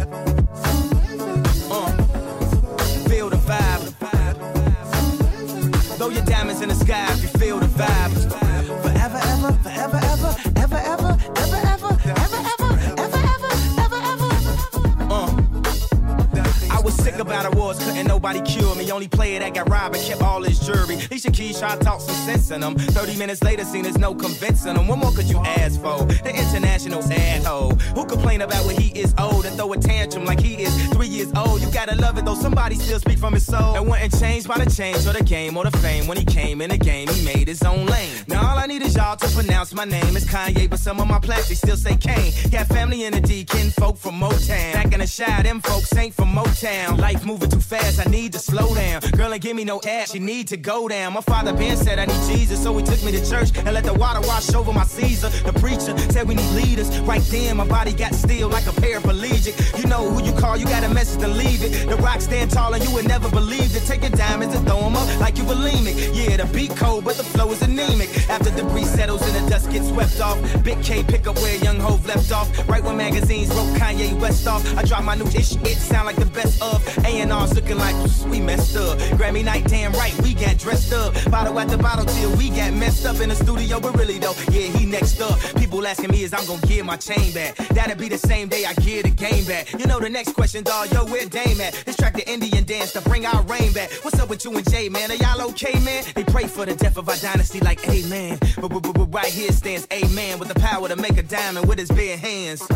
feel the vibe. Throw your diamonds in the sky if you feel the vibe. Forever, ever, forever, ever, ever, ever, ever, ever, ever, ever, ever, ever, ever, ever. Uh. I was sick about awards, couldn't nobody cure me. Only player that got robbed and kept all his jewelry. Alicia Keys tried to talk some sense in him. 30 minutes later, seen there's no convincing him. What more could you ask change or the game or the fame. When he came in the game, he made his own lane. Now all I need is y'all to pronounce my name. It's Kanye, but some of my plans they still say Kane. Got family in the D, kin folk from Motown. Back in the Chi, them folks ain't from Motown. Life moving too fast, I need to slow down. Girl ain't give me no ass, she need to go down. My father Ben said I need Jesus, so he took me to church and let the water wash over my Caesar. The preacher said we need leaders. Right then, my body got still like a paraplegic. You know who you call, you got a message to leave it. The Roc stand tall and you would never believe it. Take your diamonds and throw them up like you bulimic. Yeah, the beat cold, but the flow is anemic. After debris settles and the dust gets swept off, Big K pick up where Young Hove left off. Right when magazines wrote Kanye West off, I drop my new ish, it sound like the best of. A&R's looking like we messed up. Grammy night, damn right, we got dressed up. Bottle at the bottle till we got messed up in the studio, but really though, yeah, he next up. People asking me is I'm gonna get my chain back. That'll be the same day I get the game back. You know the next question, dawg, yo, where Dame at? This track the Indian dance to bring our rain back. What's up with you and Jay, man? Are y'all okay, man? They pray for the death of our dynasty like amen. But right here stands amen with the power to make a diamond with his bare hands.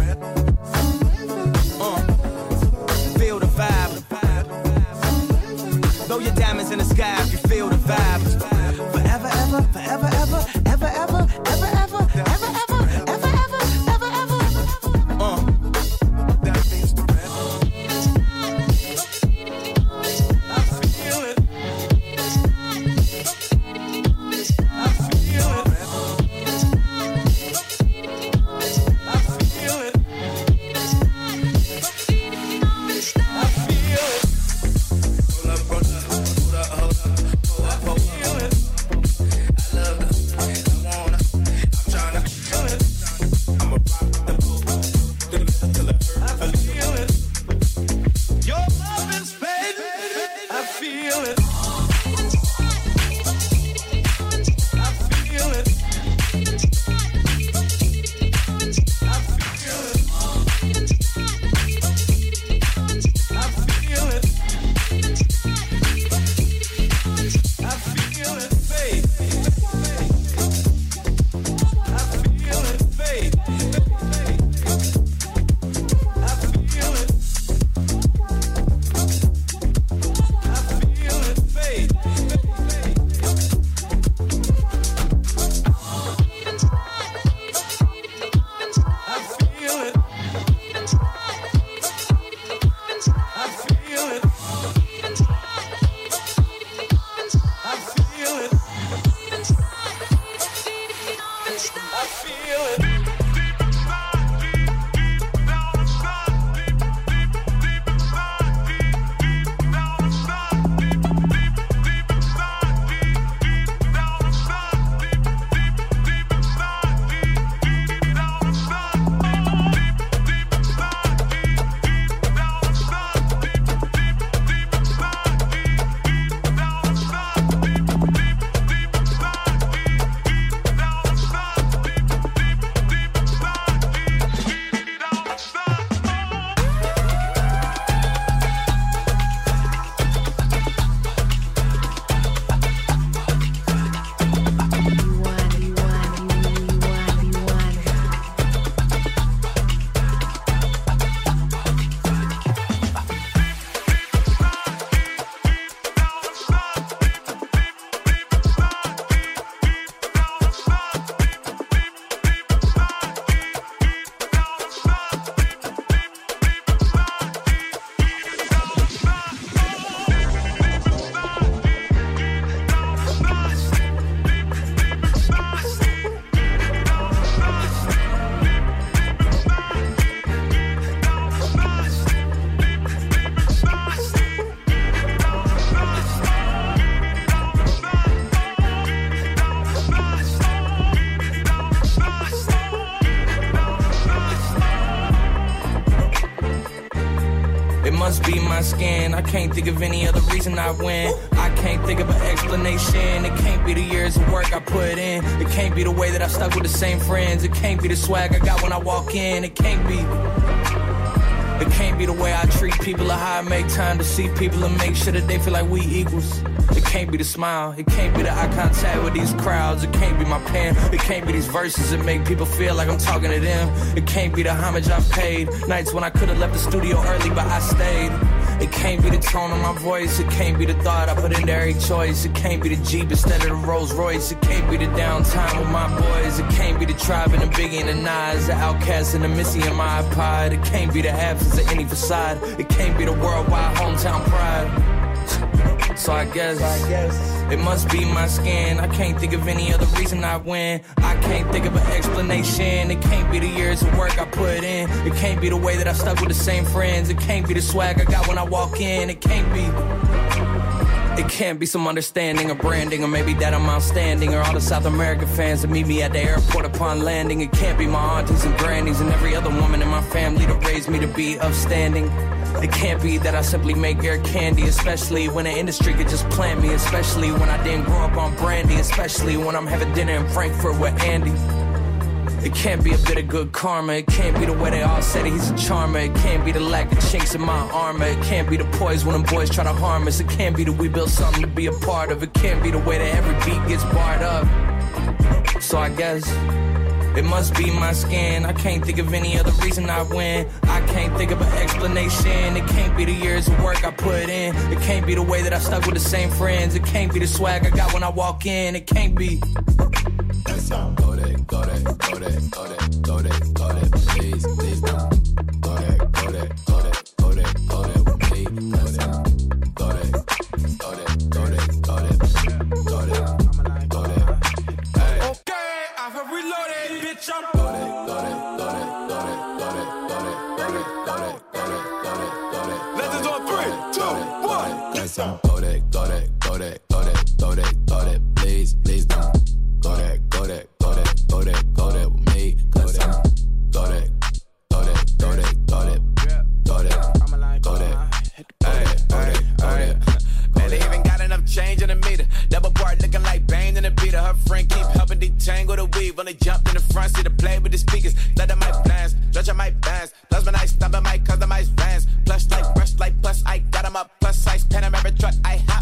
Throw your diamonds in the sky can't think of any other reason I win. I can't think of an explanation. It can't be the years of work I put in. It can't be the way that I stuck with the same friends. It can't be the swag I got when I walk in. It can't be. It can't be the way I treat people or how I make time to see people and make sure that they feel like we equals. It can't be the smile. It can't be the eye contact with these crowds. It can't be my pen. It can't be these verses that make people feel like I'm talking to them. It can't be the homage I've paid. Nights when I could have left the studio early, but I stayed. It can't be the tone of my voice. It can't be the thought I put into every choice. It can't be the Jeep instead of the Rolls Royce. It can't be the downtime with my boys. It can't be the tribe and the Biggie and the Nas, the OutKast and the Missy and my iPod. It can't be the absence of any facade. It can't be the worldwide hometown pride. So I guess, it must be my skin. I can't think of any other reason I win. Can't think of an explanation. It can't be the years of work I put in. It can't be the way that I stuck with the same friends. It can't be the swag I got when I walk in. It can't be. It can't be some understanding or branding, or maybe that I'm outstanding, or all the South American fans that meet me at the airport upon landing. It can't be my aunties and grannies and every other woman in my family that raised me to be upstanding. It can't be that I simply make air candy, especially when the industry could just plant me, especially when I didn't grow up on brandy, especially when I'm having dinner in Frankfurt with Andy. It can't be a bit of good karma. It can't be the way they all said he's a charmer. It can't be the lack of chinks in my armor. It can't be the poise when them boys try to harm us. It can't be that we built something to be a part of. It can't be the way that every beat gets barred up. So I guess it must be my skin. I can't think of any other reason I win. I can't think of an explanation. It can't be the years of work I put in. It can't be the way that I stuck with the same friends. It can't be the swag I got when I walk in. It can't be. Go go there, go there, go there, go there, go there, please, please. Go there, go there, go there, they jumped in the front seat to play with the speakers. Let my plans, on my bands. Plus when I stumble my customized vans. Plush like brush like plus I got 'em up plus size Panamera truck. I hop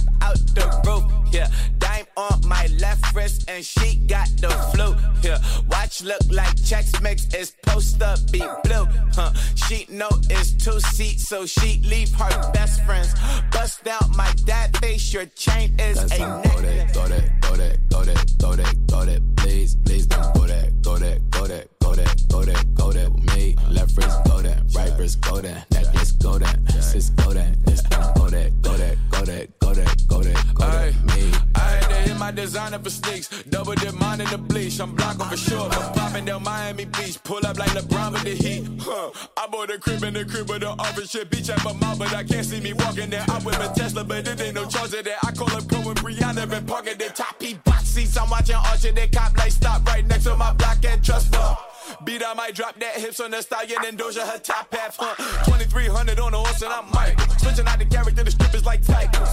my and she got the flu. Yeah, watch look like checks mix is post up be blue. Huh? She know it's two seats, so she leave her best friends. Bust out my dad face. Your chain is Cause a there, go there, go there, go there, go there, go there, please, please don't go there, go there, go there, go there, go there, go there with me. Left wrist go there, right wrist go there, necklace go there, sis go there, this go there, go there, go there, go there, go there, go there, me. I had to hit my designer for sneaks. Double dip mine in the bleach. I'm blocking for sure. I'm popping down Miami Beach. Pull up like LeBron with the heat. Huh. I bought a crib in the crib with the office shit. Beach at my mouth, but I can't see me walking there. I whip a Tesla, but it ain't no charge of that. I call up Cohen Brianna, been parking the top P box seats. I'm watching Archer, they cop like stop right next to my block at Trust Fund. Beat I might drop that hips on the stallion and then Doja her top half, huh? 2300 on the horse and I'm Mike. Switching out the character, the strip is like Tigers.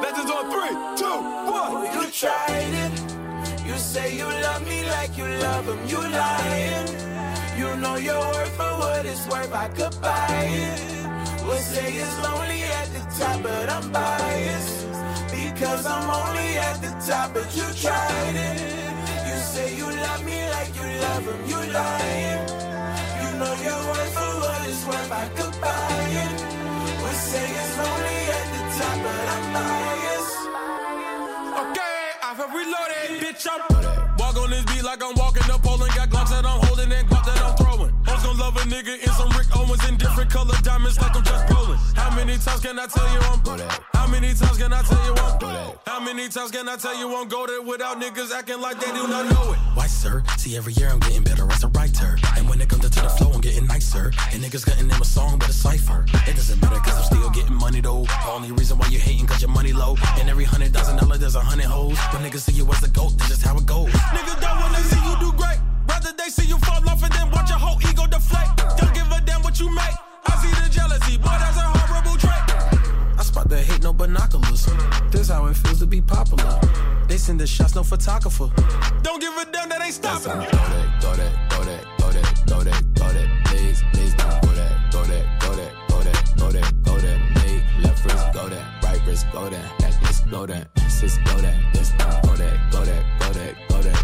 Legends on three, two, one. You tried it. You say you love me like you love him. You lying. You know your worth for what it's worth. I could buy it. Would say it's lonely at the top, but I'm biased. Because I'm only at the top, but you tried it. You say you love me like you love him. You lying. You know your worth for what it's worth. I could buy it. Would say it's lonely at the top, but I'm biased. Okay, I have reloaded, bitch. I'm walk on this beat like I'm walking up times can I tell you I'm How many times can I tell you I'm How many times can I tell you I'm goaded without niggas acting like they do not know it? Why, sir? See, every year I'm getting better as a writer. And when it comes to the flow, I'm getting nicer. And niggas name a song, but a cipher. It doesn't matter, cause I'm still getting money though. The only reason why you hating, cause your money low. And every hundred thousand dollar, there's a hundred hoes. When niggas see you as a goat, that's just how it goes. Niggas don't wanna see you do great. Rather they see you fall off and then watch your whole ego deflate. Don't give a damn what you make. I see the jealousy boy, that's a horrible trait. I spot the hate, no binoculars. This how it feels to be popular. They send the shots, no photographer. Don't give a damn, that ain't stopping. Go that, go that, go that, go that, go that, go that, please, please don't go that, go that, go that, go that, go that, go that, me, left wrist, go that, right wrist, go that, that wrist, go that, sis, go that, this time, go that, go that, go that, go that, go that,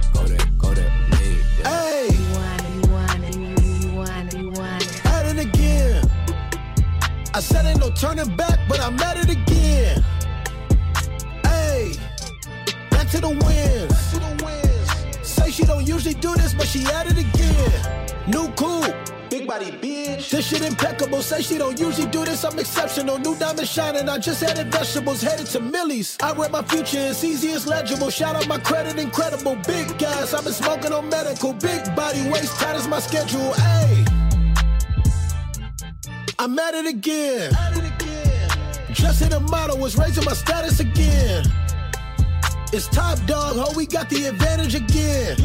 I said ain't no turning back, but I'm at it again. Hey, back to the wins. Say she don't usually do this, but she at it again. New coupe. Big body bitch. This shit impeccable. Say she don't usually do this. I'm exceptional. New diamond shining. I just added vegetables. Headed to Millie's. I read my future. It's easy. It's legible. Shout out my credit. Incredible. Big gas. I've been smoking on medical. Big body. Waist tight as my schedule. Hey. I'm at it again. Just hit a model. Was raising my status again. It's top dog. Ho, we got the advantage again.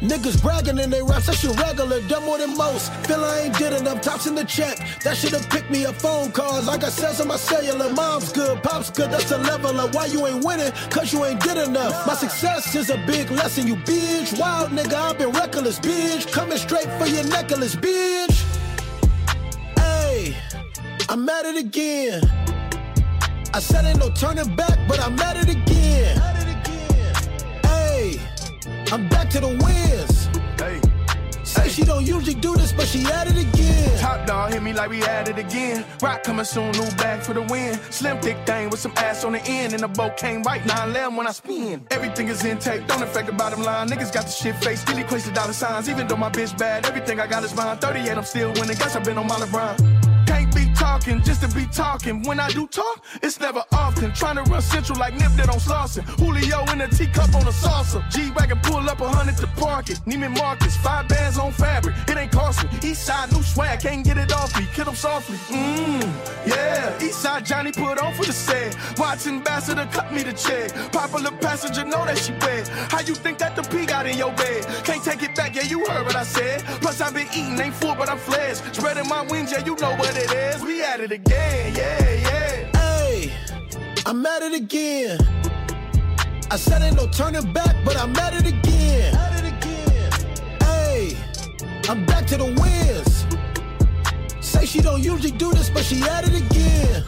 Niggas bragging in they raps, that shit regular, done more than most. Feel I ain't did enough, tops in the check. That should've picked me up phone calls. Like I sales on my cellular. Mom's good, pop's good, that's the level of why you ain't winning, cause you ain't did enough. My success is a big lesson, you bitch. Wild nigga, I've been reckless, bitch. Coming straight for your necklace, bitch. I'm at it again. I said ain't no turning back, but I'm at it again. Hey, I'm back to the wins. Hey. Say she don't usually do this, but she at it again. Top dog hit me like we at it again. Rock coming soon, new bag for the win. Slim thick thing with some ass on the end. And the boat came right 9 when I spin. Everything is intake, don't affect the bottom line. Niggas got the shit face, still equates to dollar signs. Even though my bitch bad, everything I got is mine. 38, I'm still winning. Guess I've been on my LeBron. Talking just to be talking. When I do talk, it's never often. Trying to run central like Nip that on Slauson. Julio in a teacup on a salsa. G Wagon pull up a hundred to park it. Neiman Marcus, five bands on fabric. It ain't cost me. East side new swag, can't get it off me. Kid them softly. Mmm, yeah. East side Johnny put on for the set. Watch ambassador cut me the check. Popular passenger know that she bad. How you think that the P got in your bed? Can't take it back, yeah, you heard what I said. Plus I've been eating, ain't full, but I'm flesh. Spreading my wings, yeah, you know what it is. We at it again, yeah, yeah. Hey, I'm at it again. I said ain't no turning back, but I'm at it again. Hey, I'm back to the wins. Say she don't usually do this, but she at it again.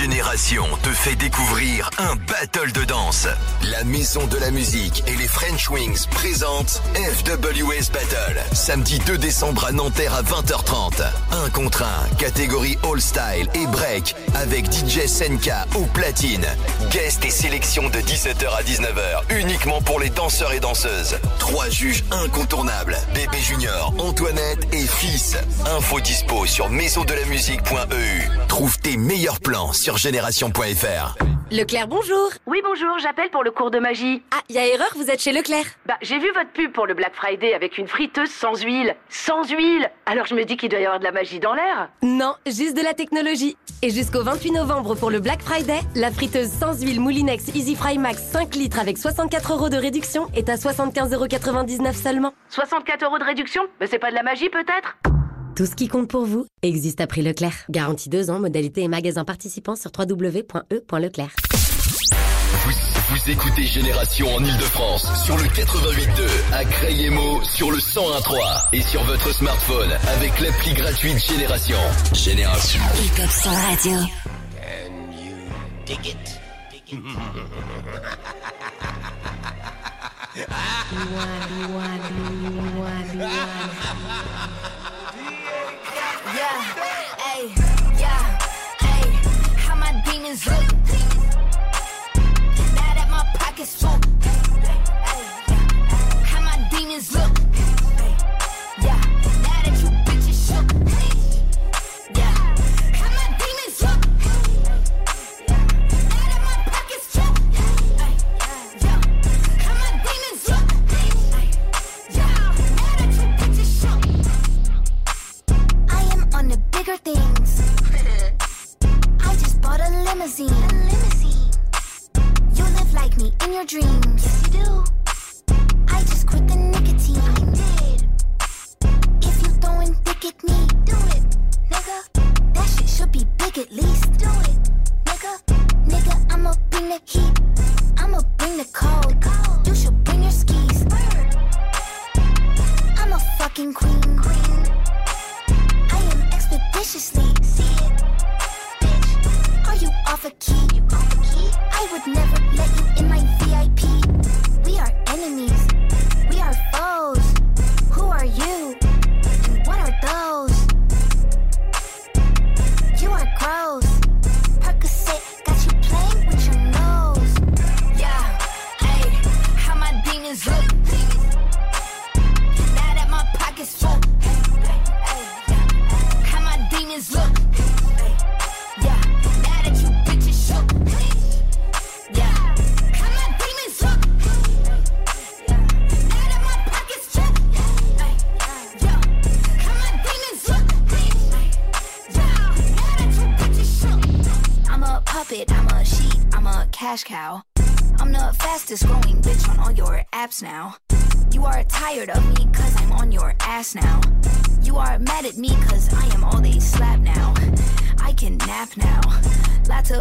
Génération te fait découvrir un battle de danse. La Maison de la Musique et les French Wings présentent FWS Battle. Samedi 2 décembre à Nanterre à 20h30. Un contre un, catégorie All Style et Break avec DJ Senka au platine. Guest et sélection de 17h à 19h uniquement pour les danseurs et danseuses. Trois juges incontournables. Bébé Junior, Antoinette et Fils. Info dispo sur maisondelamusique.eu. Trouve tes meilleurs plans sur génération.fr. Leclerc, bonjour. Oui, bonjour, j'appelle pour le cours de magie. Ah, il y a erreur, vous êtes chez Leclerc. Bah, j'ai vu votre pub pour le Black Friday avec une friteuse sans huile. Sans huile Alors je me dis qu'il doit y avoir de la magie dans l'air. Non, juste de la technologie. Et jusqu'au 28 novembre pour le Black Friday, la friteuse sans huile Moulinex Easy Fry Max 5 litres avec 64 euros de réduction est à 75,99 euros seulement. 64 euros de réduction? Mais c'est pas de la magie peut-être? Tout ce qui compte pour vous existe à prix Leclerc. Garantie 2 ans, modalité et magasin participants sur www.e.leclerc. Vous, vous écoutez Génération en Ile-de-France sur le 88.2, à Crayemo sur le 101.3 et sur votre smartphone avec l'appli gratuite Génération. Génération. Hip-hop sur la radio. Dig it? Yeah, yeah, how my demons look. Now that my pockets full. How my demons look. Yeah, limousine. limousine. You live like me in your dreams. Yes, you do. I just quit the nicotine. I did. If you throwing dick at me, do it, nigga. That shit should be big at least. Do it, nigga. Nigga, I'ma bring the heat. I'ma bring the cold. The cold.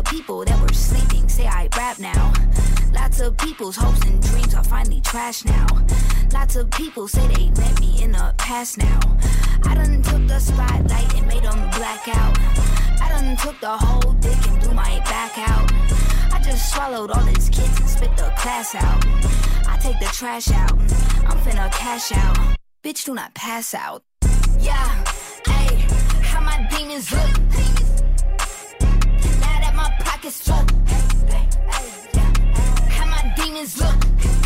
People that were sleeping say I rap now. Lots of people's hopes and dreams are finally trash now. Lots of people say they met me in the past now. I done took the spotlight and made them black out. I done took the whole dick and blew my back out. I just swallowed all these kids and spit the class out. I take the trash out. I'm finna cash out. Bitch, do not pass out. Yeah, hey, how my demons look. How my demons look.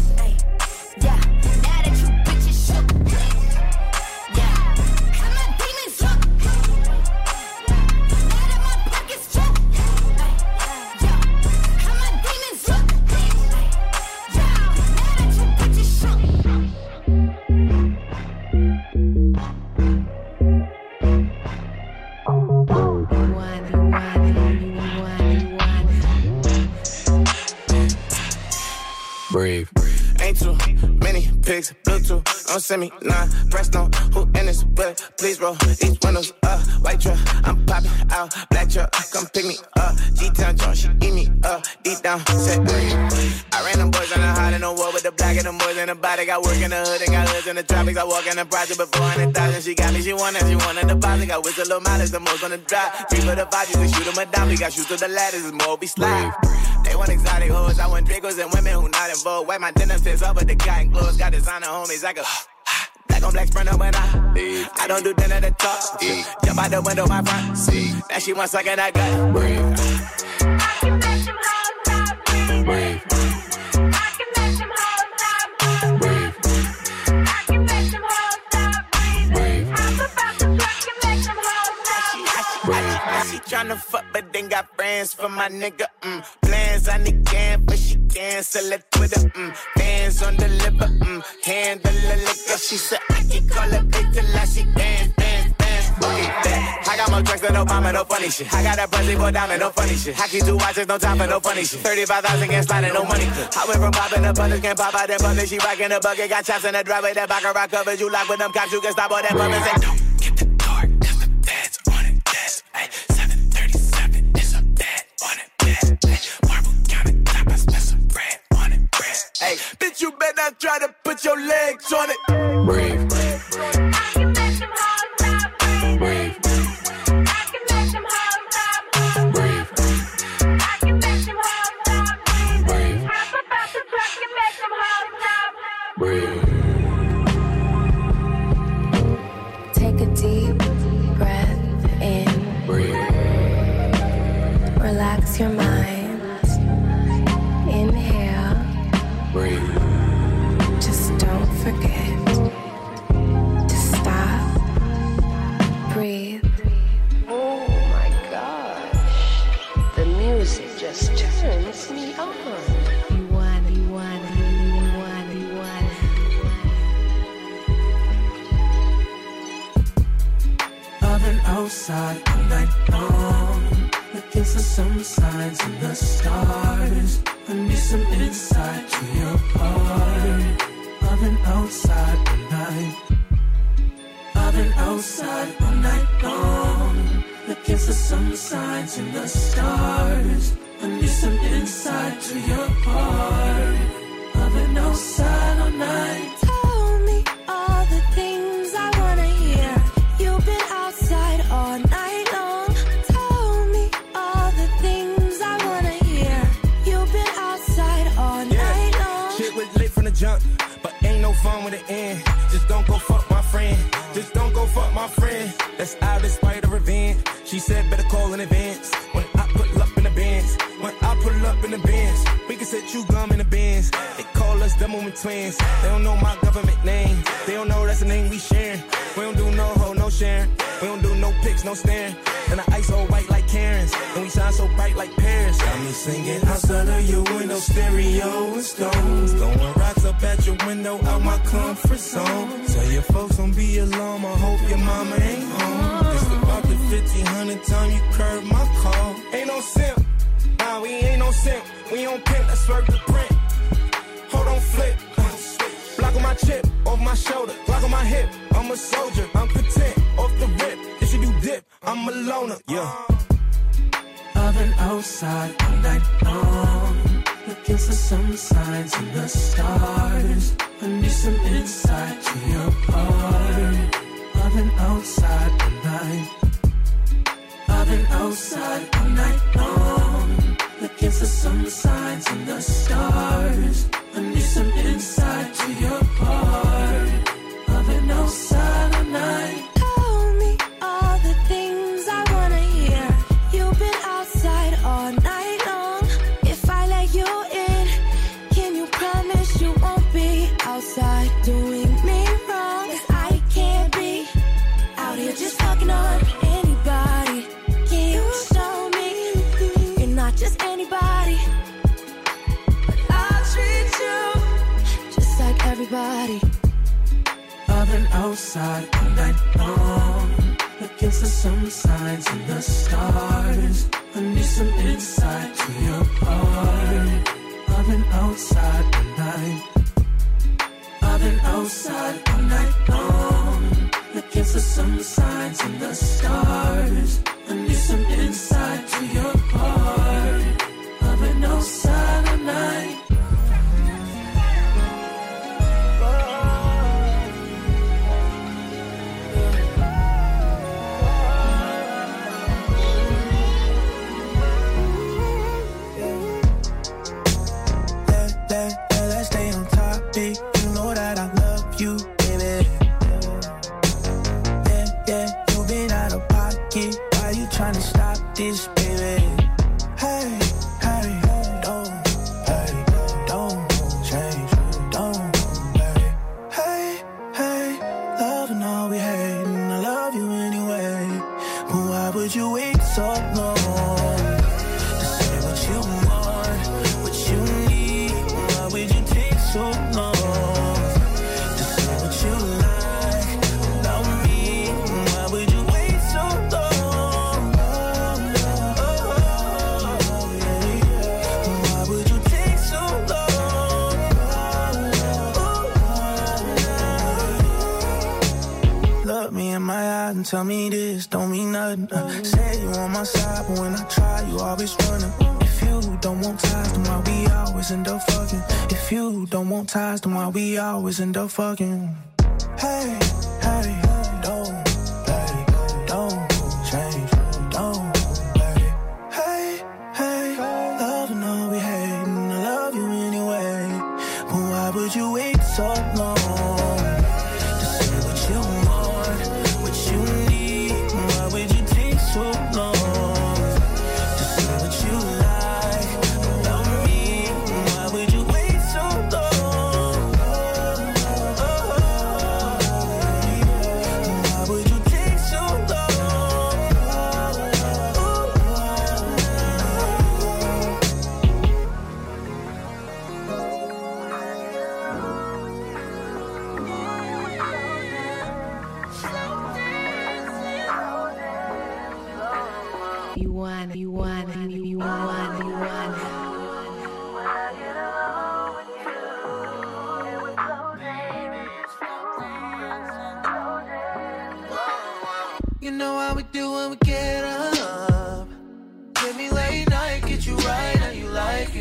Pigs, Bluetooth, don't send me none. Press no, who in this but please roll these windows up. White truck, I'm popping out. Black truck, come pick me up. G-Town joint, she eat me up. Deep down, set. I ran them boys on the hot in the war with the black and the boys in the body. Got work in the hood and got hoods in the tropics. I walk in the project before 100,000. She got me, she wanted, she wanted the deposit. Got whistle little mileage, the most on the drive. Three for the five, we shoot them a dime. We got shoot to the ladders, it's more be slide. They want exotic hoes, I want Dracos and women who not involved. Wipe my denim fits up with the cotton clothes. Got designer homies, I go. Black on black sprinter when I leave. I don't do dinner to talk. Jump out the window, my front seat. Now she wants suck in that gut. Breathe. Breathe. Tryna fuck, but then got friends for my nigga. Mm. Plans on the can, but she cancel it Twitter. Mm. Fans on the liver, mm. handle the liquor. She said I can call her bitch till I she dance, dance. I got more drugs than Obama, no funny shit. I got a pussy for diamond, no funny shit. I keep two watches, no time for no funny shit. 35,000 can't slide no money. I went from popping the buttons, can't pop out that button. She rockin' the bucket, got chops in the driveway. That back rock covers you lock with them cops. You can stop all that. Say, don't get the door, cause the feds on it. Yes, bitch, you better try to put your legs on it. Breathe. Outside all night long, looking for some signs in the stars. I need some insight to your heart. I've been outside all night. I've been outside all night long, looking for some signs in the stars. I need some insight to your heart. I've been outside all night. Fun with the end. Just don't go fuck my friend. Just don't go fuck my friend. That's out in spite of revenge. She said better call in advance. When I pull up in the bins, when I pull up in the bins, we can set you gum in the bins. Us dumb woman twins. They don't know my government name. They don't know that's the name we sharing. We don't do no ho, no sharing. We don't do no pics, no staring. And the ice all white like Karens. And we shine so bright like Paris. Got me singing outside of your window, stereo and stones. Throwing rocks up at your window, out my comfort zone. Tell your folks don't be alarmed, I hope your mama ain't home. It's about the 1500 time you curved my call. Ain't no simp, nah, we ain't no simp. We on pimp, let's work the print. Hold on, flip. Block on my chip, off my shoulder, block on my hip. I'm a soldier, I'm content, off the rip. If you do dip, I'm a loner, yeah. I've been outside all night long, looking for some signs in the stars. I need some insight to your heart. I've been outside all night. I've been outside all night long, looking for some signs in the stars. I need some insight to your. I've been outside all night. Outside all night long, looking for some signs in the stars. I need some insight to your heart. I've been outside all night. I've been outside all night long, looking for some signs and the stars. I need some insight to your heart. This, tell me this don't mean nothing. Uh, say you on my side, but when I try, you always running. If you don't want ties, then why we always end up fucking? If you don't want ties, then why we always end up fucking? Hey, hey,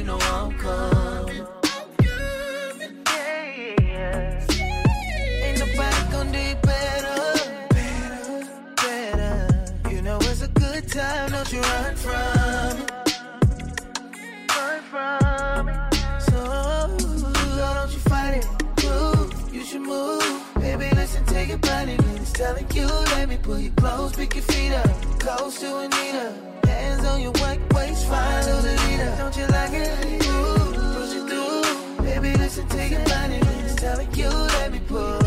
you know I'm coming. Ain't better, better, better. You know it's a good time, don't you run from it. Run from it. So oh, don't you fight it. You should move, baby. Listen, your body, telling you, let me pull you close, pick your feet up, close to Anita. On your white ways fine. Know the leader, don't you like it? Ooh, what you do? Baby, listen to your body. Tell telling you let me pull.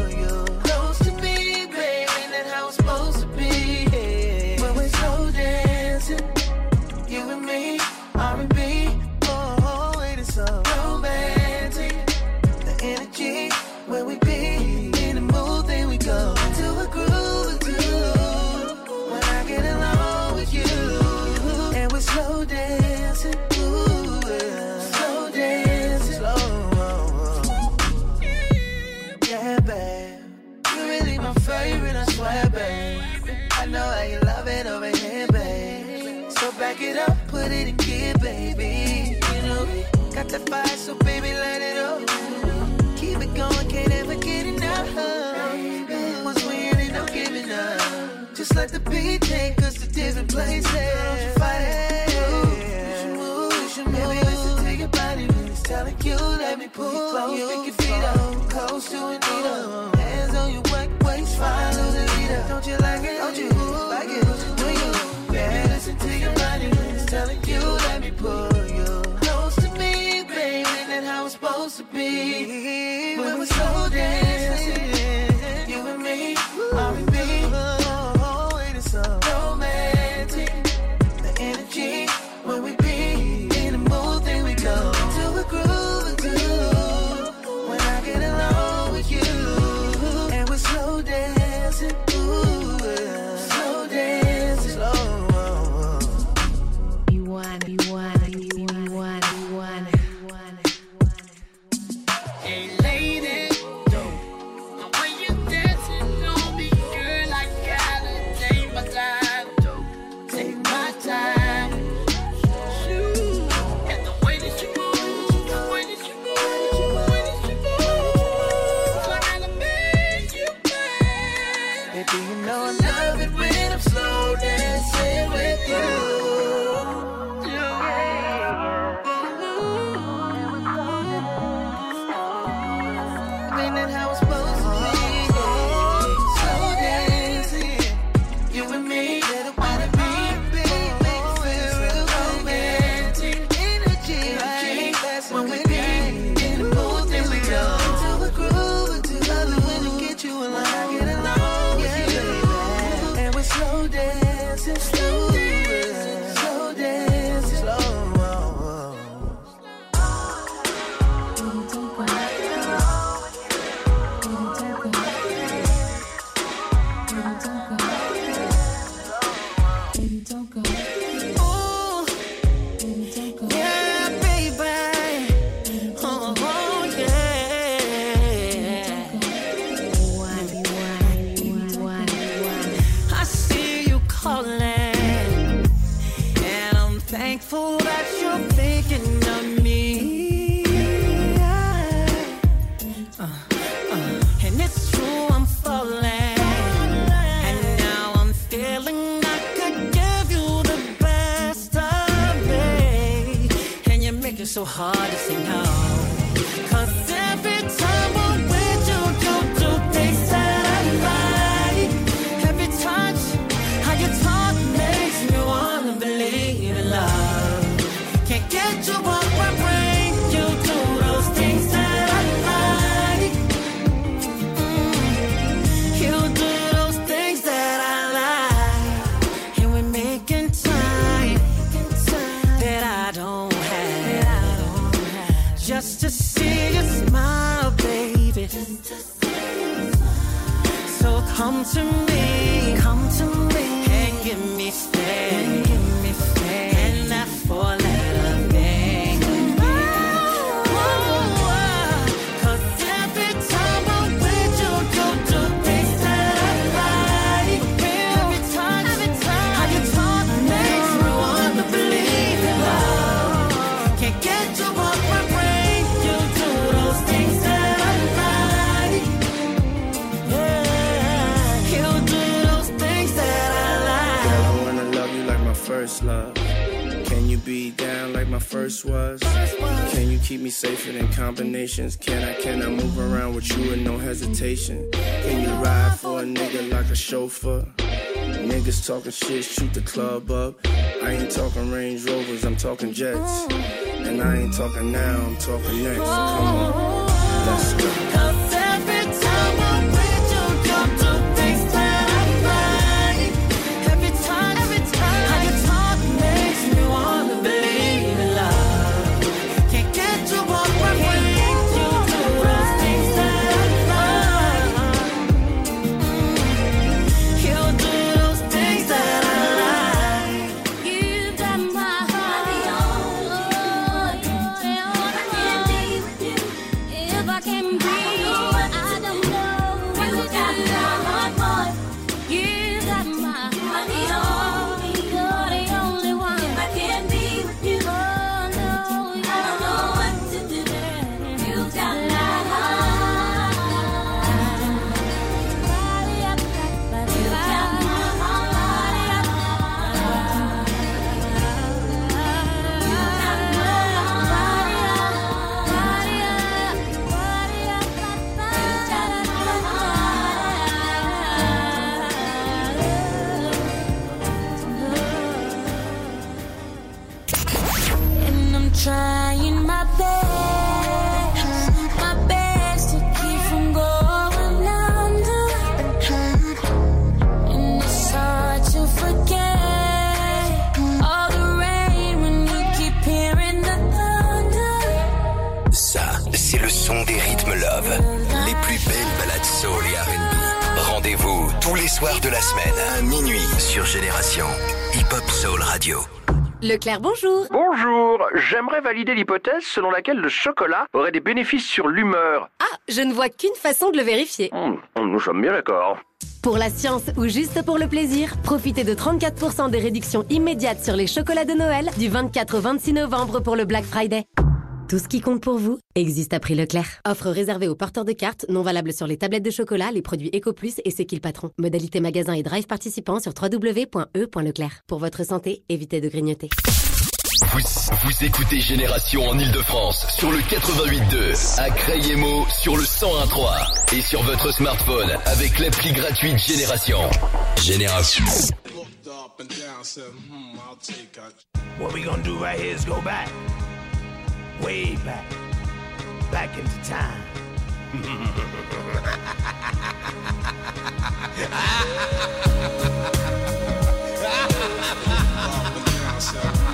Telling you, let me pull you. thankful that you're thinking of me. Uh, uh, and it's true, I'm falling. And now I'm feeling I could give you the best of me. And you it so hard to say no. first was. Can you keep me safer than combinations? Can I, can I move around with you with no hesitation? Can you ride for a nigga like a chauffeur? Niggas talking shit, shoot the club up. I ain't talking Range Rovers, I'm talking Jets. And I ain't talking now, I'm talking next. Come on, let's go. Soirs de la semaine à minuit sur Génération Hip Hop Soul Radio. Leclerc, bonjour. Bonjour, j'aimerais valider l'hypothèse selon laquelle le chocolat aurait des bénéfices sur l'humeur. Ah, je ne vois qu'une façon de le vérifier. Hmm, nous sommes bien d'accord. Pour la science ou juste pour le plaisir, profitez de 34% des réductions immédiates sur les chocolats de Noël du 24 au 26 novembre pour le Black Friday. Tout ce qui compte pour vous existe à prix Leclerc. Offre réservée aux porteurs de cartes, non valable sur les tablettes de chocolat, les produits EcoPlus et C'est qui le patron. Modalité magasin et drive participant sur www.e.leclerc. Pour votre santé, évitez de grignoter. Vous, vous écoutez Génération en Ile-de-France sur le 88.2, à Crayemo sur le 101.3 et sur votre smartphone avec l'appli gratuite Génération. Génération. What we gonna do right here is go back. Way back. Back into time.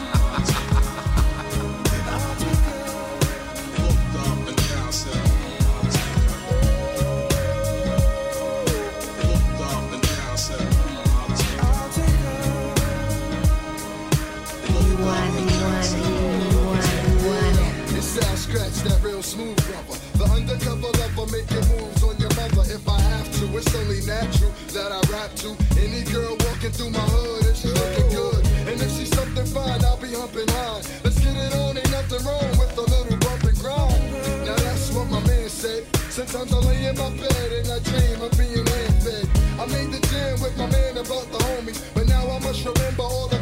that real smooth rubber. The undercover lover making moves on your mother if I have to. It's only natural that I rap to any girl walking through my hood and she's looking good. And if she's something fine, I'll be humping high. Let's get it on, ain't nothing wrong with a little bump and grind. Now that's what my man said. Sometimes I lay in my bed and I dream of being hand fed. I made the jam with my man about the homies, but now I must remember all about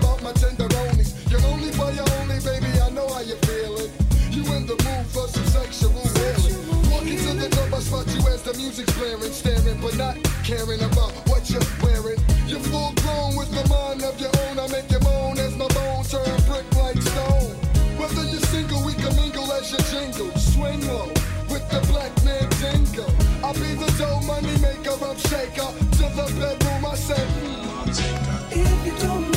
the mood for some sexual healing. Walking to the club, I spot you as the music's blaring, staring, but not caring about what you're wearing. You're full grown with the mind of your own. I make you moan as my bones turn brick like stone. Whether you're single, we can mingle as you jingle. Swing low with the black man jingle. I'll be the dough money maker, I'm shaker. To the bedroom, I said, mm. If you don't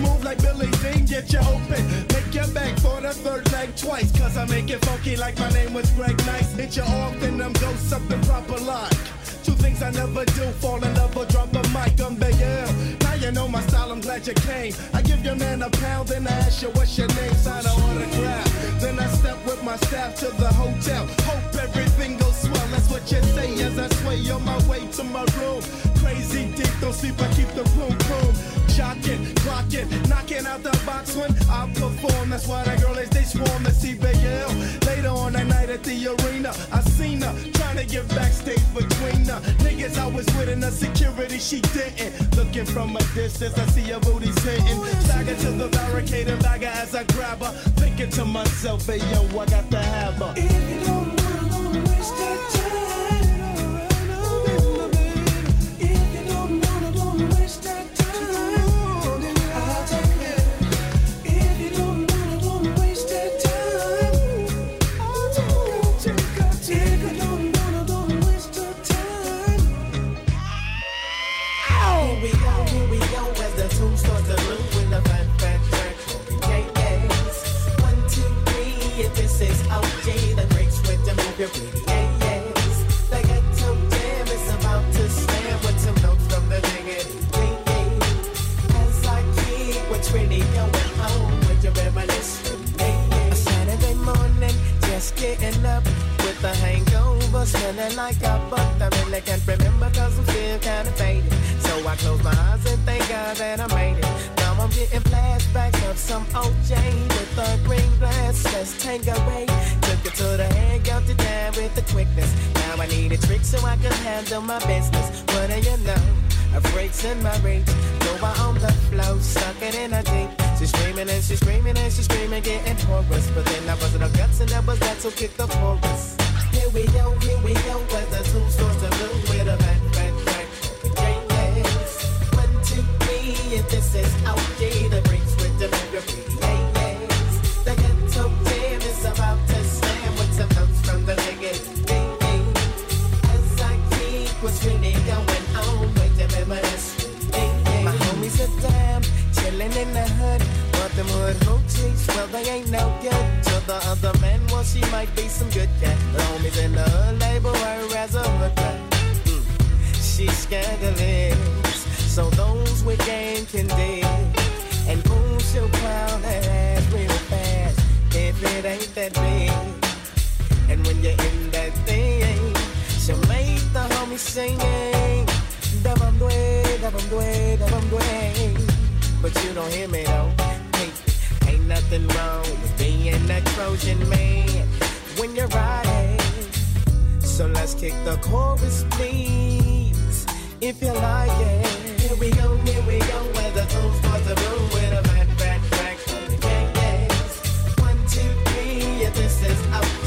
move, like Billy Dean. Get you open, make your back for the third leg twice. Cause I make it funky like my name was Greg Nice. Hit you off, then I'm go something proper like. Two things I never do, fall in love or drop a mic. I'm Miguel. Now you know my style, I'm glad you came. I give your man a pound, then I ask you what's your name, sign an autograph. Then I step with my staff to the hotel. Hope everything goes swell, that's what you say as I sway on my way to my room. Crazy deep, don't sleep, I keep the room, boom. Ja knocking, clocking, knocking out the box when I perform. That's why the girlies they swarm to see. Later on that night at the arena, I seen her trying to get backstage between the niggas I was with and the security she didn't. Looking from a distance, I see her booty sitting. Stagger to the barricade and bagger as I grab her. Thinking to myself, hey yo, I got to have her. If you don't wanna, waste that time. I close my eyes and thank God that I made it. Flashbacks of some OJ with a green glass. Take away. Took it to the head, got it down with the quickness. Now I need a trick so I can handle my business. What do you know? A breaks in my reach. Over on the floor, stuck it in a deep. She's screaming and she's screaming and she's screaming, getting chorus. But then I wasn't no guts and that was that, so kick the chorus. Here we go, here we go, as the two starts to move with a bad, bad track. Yes. One, two, three, if this is OG, chilling in the hood. But them hood hoochies, well, they ain't no good. To the other man, well, she might be some good cat. Homies in the hood label her as a rat. Mm. She's scandalous, so those with game can dig. And boom, she'll plow that ass real fast if it ain't that big. And when you're in that thing, she'll make the homies singing. Dabam due, dabam due, dabam due. But you don't hear me though. Hey, ain't nothing wrong with being a Trojan man when you're riding. So let's kick the chorus, please, if you like it. Here we go, here we go, where the tune starts to move with a bad, bad track. Yeah, yes. One, two, three, yeah, this is OJ,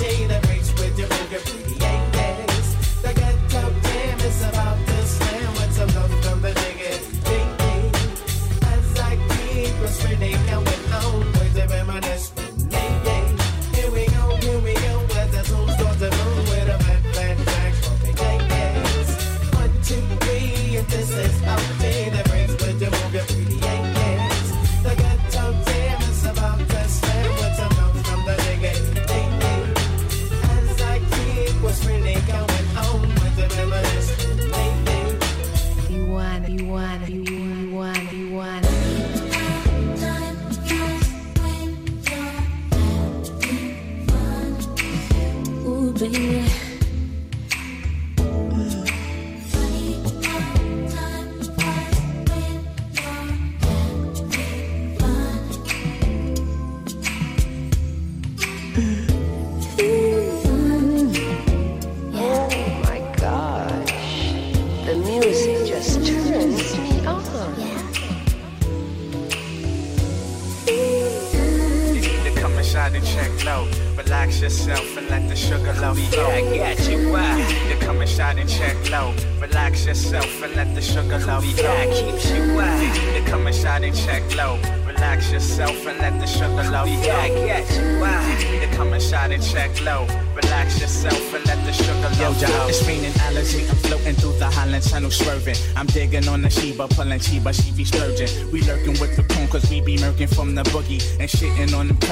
shitting on them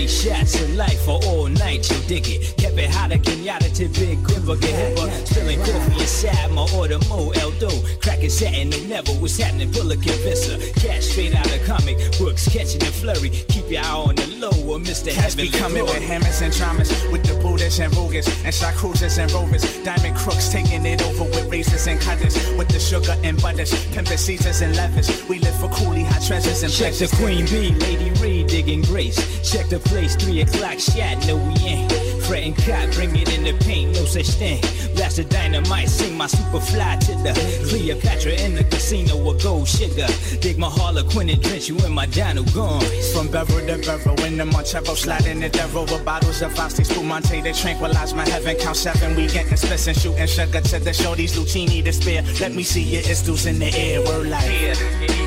three shots of life for all night, you dig it. Kept it hot again, yada to big quiver, get hipper. Spilling coffee inside my order, mo eldo. Cracking satin, no never was happening, pull a convincer. Cash straight out of comic books, catching the flurry. Keep your eye on the low, or Mr. Cats be coming with hammers and dramas, with the Buddhas and Rugas, and cruisers and rovers. Diamond crooks taking it over with razors and cutters, with the sugar and butters, pimpin' Caesars and levers. We live for coolie hot treasures and Check the. Queen Bee, Lady Reed digging grace. Check the place, three o'clock shot, no we ain't. Fretting cop, bring it in the paint, no such thing. Blast the dynamite, sing my super fly to the Cleopatra in the casino with gold sugar. Dig my Harlequin and drench you in my Dino gone. From Beverly to Beverly, in the Montevo, sliding the devil with bottles of Asti Spumante to tranquilize my heaven. Count seven, we getting splits and shooting sugar to the shorties, Lucini to spare. Let me see your istus in the air, we're like, here,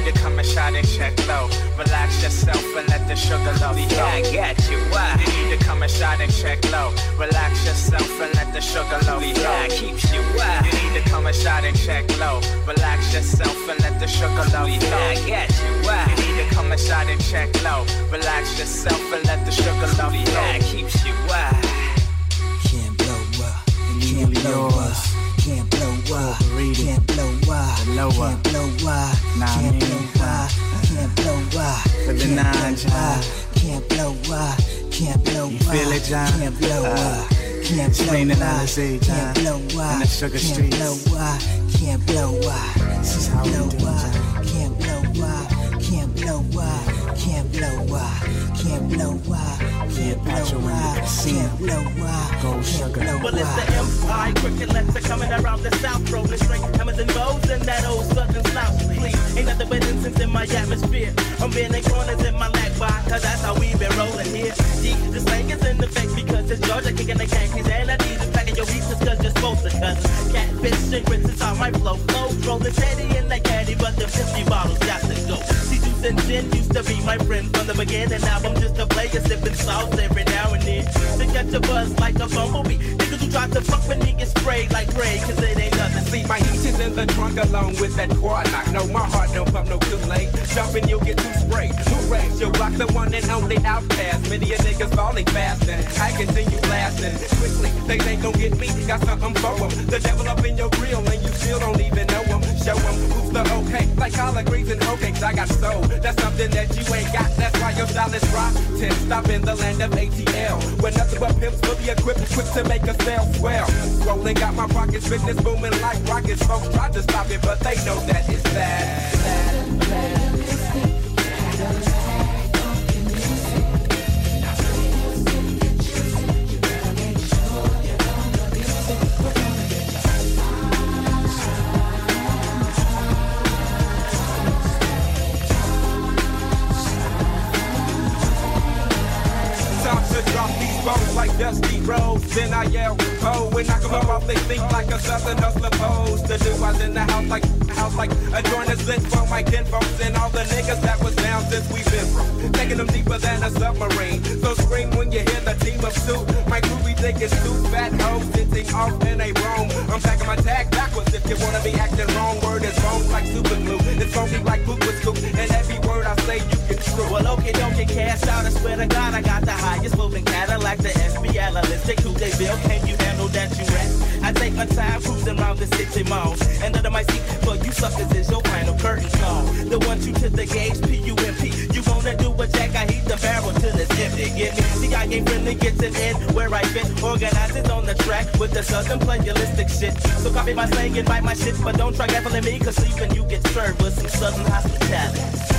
you need to come and shot and check low. Relax yourself and let the sugar love flow. Yeah, I got you, why? You need to come and shot and check low. Relax yourself and let the sugar low flow. Yeah, keeps you why? You need to come and shot and check low. Relax yourself and let the sugar low flow. Yeah, I got you, why? You need to come and shot and check low. Relax yourself and let the sugar low flow. Yeah, keeps you why? Can't blow up. Can't blow up. Can't blow up. Can't blow up. Can't blow up. Can't blow up. Can't blow up. For the nine, John. Can't blow up. Can't blow up. You feel it, John? Can't blow up. Can't blow up. Can't blow up. In the sugar streets. Can't blow up. Can't blow up. This is how we. Can't blow up. Can't blow up. Can't blow up. Can't blow up. Can't blow up. Can't blow up. Gold sugar. Well, it's the Empire cricket are coming around the south, rolling straight hammers and bows and that old southern slouch. Please, ain't nothing but incense in my atmosphere. I'm bending corners in my lag bar, cause that's how we been rolling here. Gee, the slang is in effect because it's Georgia kicking the khakis and I need to packing your pieces cause you're supposed to cousins. Catfish and grits is how my flow flows. Rolling steady in that caddy, but the 50 bottles got to go. See, juice and gin used to be my friend from the beginning. Now I'm just a player sipping sauce every now and then. To catch a buzz like a bumblebee. Niggas who try to fuck with me get sprayed like Ray, cause it ain't nothing. See, my heat is in the trunk along with that quad knock. No, my heart don't pump no Kool-Aid. Jumping, you'll get too sprayed. Who raised your block? The one and only OutKast. Many a niggas falling fast and I continue blasting quickly. They ain't gon' get me. Got something for 'em. The devil up in your grill and you still don't even know. Show who's the okay. Like collard greens and hoe cakes, I got soul. That's something that you ain't got. That's why your style is rotten. Stop in the land of ATL. Where nothing but pimps fully equipped, quick to make a sale swell. Rolling got my pockets, business booming like rockets. Folks tried to stop it, but they know that it's bad. bad, bad. Dusty Rose. Then I yell, oh, when I come up off, they think like a southern hustler pose. The I was in the house like, house like a joint is lit for my kinfolks and all the niggas that was down since we been from. Taking them deeper than a submarine. So scream when you hear the team of two. My crew be thinking two fat hoes sitting off in a room. I'm packing my tag backwards if you wanna be acting wrong. Word is wrong like super glue. It's funky like poop with scoop. And every word I say you can screw. Well, okay, don't get cast out. I swear to God, I got highest moving Cadillac, the SB analytic. Who they bill? Can you handle that you rap? I take my time cruising around the city malls. And under my seat for you suckers is your final curtain call. The one two to the gauge, P-U-M-P. You wanna do a jack, I heat the barrel till it's empty. Get me? See, I ain't friendly, gets it in where I fit. Organized Noize on the track with the southern playalistic shit. So copy my slang and bite my shit, but don't try gaffling me, cause sleeping you get served with some southern hospitality.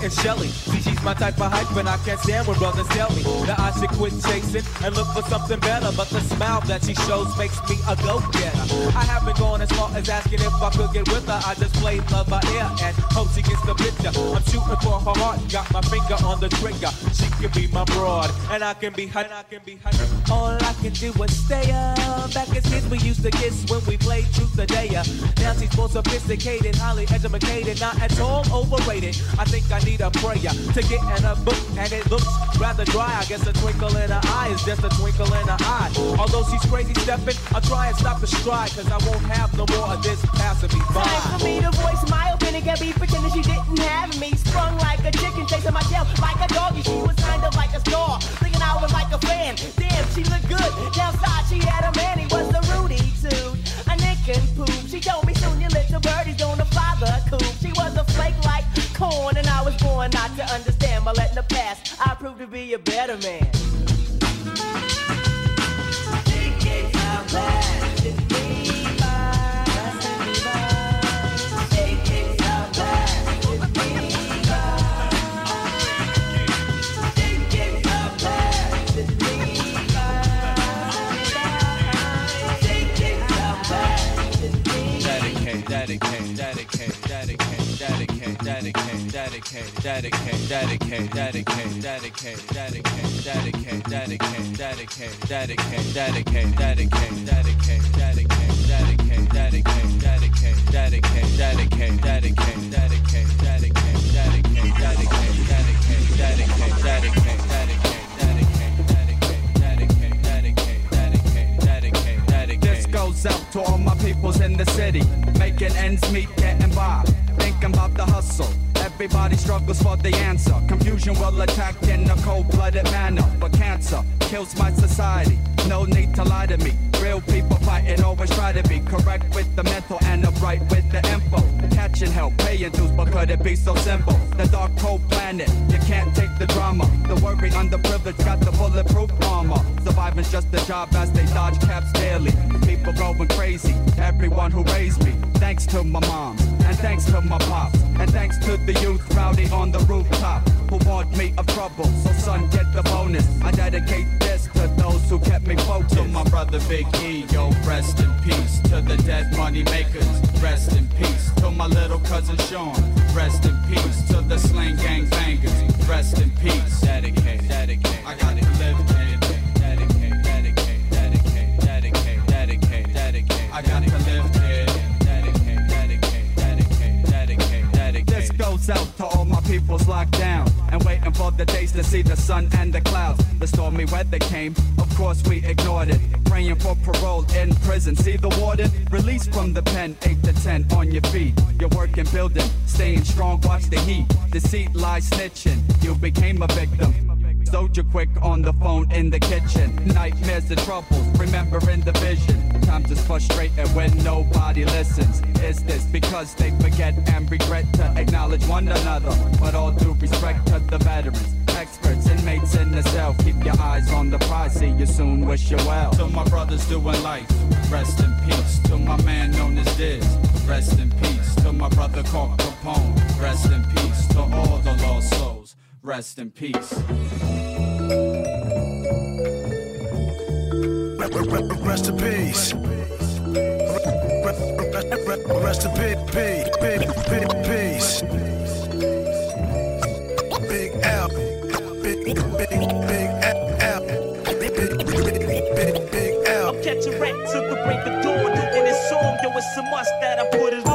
Think Shelly. See, she's my type of hype, and I can't stand when brothers tell me that I should quit chasing and look for something better. But the smile that she shows makes me a go-getter. I haven't gone as far as asking if I could get with her. I just play love by ear and hope she gets the picture. I'm shooting for her heart, got my finger on the trigger. She can be my broad, and I can be her. And I can be her. All I can do is stay up. Back as kids, we used to kiss when we played truth or dare. Now she's more sophisticated, highly educated, not at all overrated. I think I need a prayer to get in a book, and it looks rather dry. I guess a twinkle in her eye is just a twinkle in her eye. Although she's crazy stepping, I'll try and stop the stride, cause I won't have no more of this passing me by. Time for me to voice my opinion, can't be pretending she didn't have me. Sprung like a chicken, chasing my tail like a doggy. She was kind of like a star, thinking I was like a fan. Damn, she looked good. Downside, she had a man, he was a Rudy too. A nick and poop. She told me soon your little birdie's gonna fly the coop. She was a flake like corn, and I was born not to understand. But letting the past, I proved to be a better man. Dedicate, This goes out to all my peoples in the city, making ends meet, getting by, thinking about the hustle. Everybody struggles for the answer. Confusion will attack in a cold-blooded manner, but cancer kills my society. No need to lie to me. Real people fighting always try to be correct with the mental and upright with the info. Catching help, paying dues, but could it be so simple? The dark cold planet, you can't take the drama. The worry, underprivileged, got the bulletproof armor. Surviving's just a job as they dodge caps daily. People going crazy, everyone who raised me. Thanks to my mom, and thanks to my pops, and thanks to the youth rowdy on the rooftop who warned me of trouble. So son, get the bonus. I dedicate this to those who kept me focused. To my brother Big E, yo, rest in peace. To the dead money makers, rest in peace. To my little cousin Sean, rest in peace. To the slang gang bangers, rest in peace. Dedicate, dedicate. I got to live I got. This goes out to all my peoples locked down and waiting for the days to see the sun and the clouds. The stormy weather came, of course we ignored it. Praying for parole in prison. See the warden released from the pen, 8 to 10 on your feet. You're working, building, staying strong, watch the heat. Deceit, lies, snitching. You became a victim. Soldier quick on the phone in the kitchen. Nightmares and troubles, remembering the vision. Times is frustrating when nobody listens. Is this because they forget and regret to acknowledge one another? But all due respect to the veterans, experts, inmates in the cell. Keep your eyes on the prize, see you soon, wish you well. To my brothers doing life, rest in peace. To my man known as Diz, rest in peace. To my brother called Capone, rest in peace. To all the lost souls, rest in peace. Rest in peace. Rest in peace. Peace. Big L. Big, big, big L. Big, big, big, big L. I'm catching rat till the break of dawn. In this song, yo, it's a must that I put it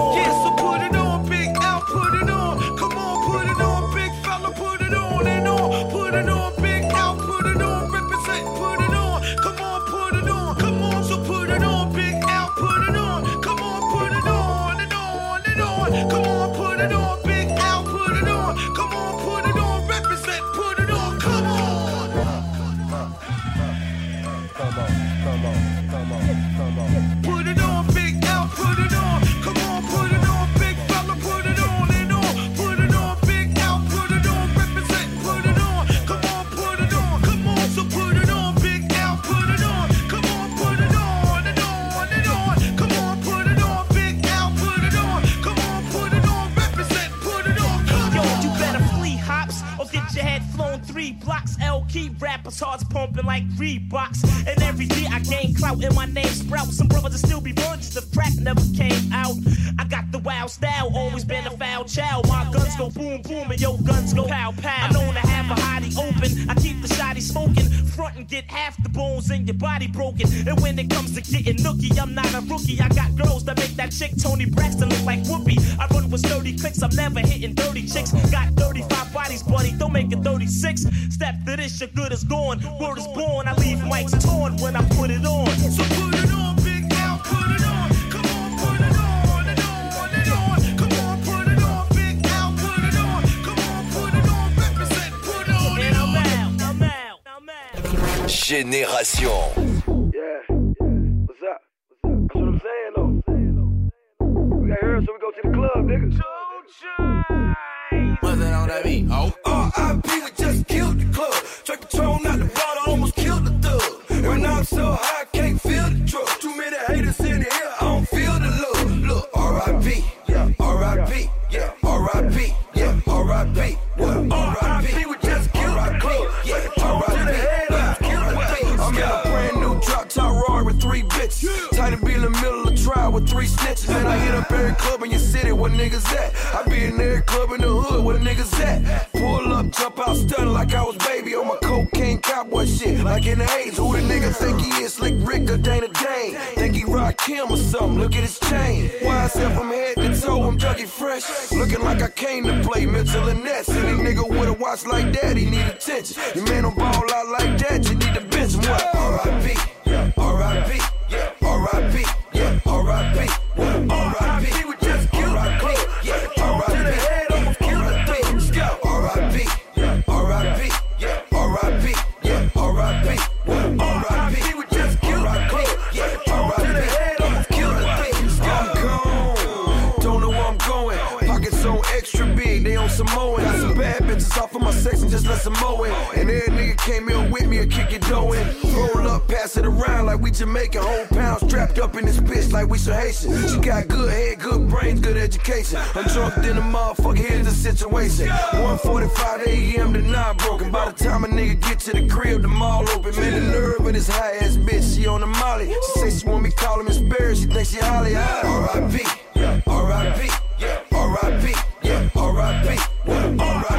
hearts pumping like Reeboks. And every year I gain clout and my name sprout. Some brothers will still be virgins if crack never came wild style, always been a foul child. My guns go boom boom and your guns go pow pow. I'm known to have a hottie open. I keep the shotty smoking. Front and get half the bones in your body broken. And when it comes to getting nookie, I'm not a rookie. I got girls that make that chick Toni Braxton look like Whoopi. I run with sturdy clicks, I'm never hitting dirty chicks. Got 35 bodies, buddy, don't make it 36. Step to this, your good is gone. Word is born, I leave mics torn when I put it on. So put Génération. Yeah. What's up? That's what I'm saying, though. We got here, so we go to the club, nigga. Niggas at? I be in every club in the hood, where the niggas at? Pull up, jump out, stun like I was baby on my cocaine cowboy shit. Like in the A's, who the nigga think he is? Slick Rick or Dana Dane? Think he rock him or something? Look at his chain. Why said from head to toe, I'm Dougie Fresh. Looking like I came to play Mitchell and Ness. Any nigga with a watch like that, he need attention. Your man don't ball out like that, you need to bench him. R.I.P. R.I.P. R.I.P. R.I.P. some mowing. And every nigga came in with me and kick it doing. Roll up, pass it around like we Jamaican. Whole pound strapped up in this bitch like we some Haitian. She got good head, good brains, good education. I'm drunk than a motherfucker, here's the situation. 1:45 a.m. to 9 broken. By the time a nigga get to the crib, the mall open. Man, the nerve of this high ass bitch, she on the molly. She say she want me call him Sperry, she think she Halle. R.I.P. Yeah, R.I.P. R.I.P. Yeah, R.I.P. R.I.P.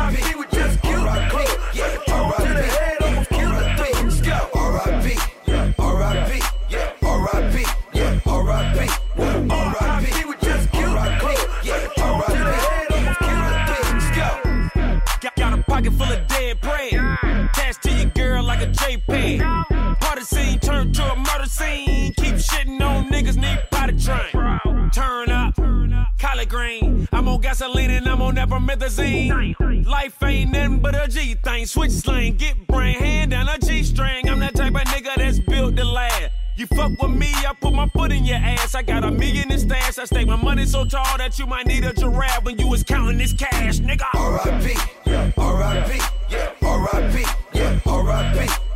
Turn up, collard green. I'm on gasoline and I'm on promethazine. Life ain't nothing but a G thing. Switch slang, get brain, hand down a G string. I'm that type of nigga that's built to last. You fuck with me, I put my foot in your ass. I got a million in stash. I stake my money so tall that you might need a giraffe when you was counting this cash, nigga. R.I.P. Yeah, R.I.P. Yeah, R.I.P. Yeah, R.I.P.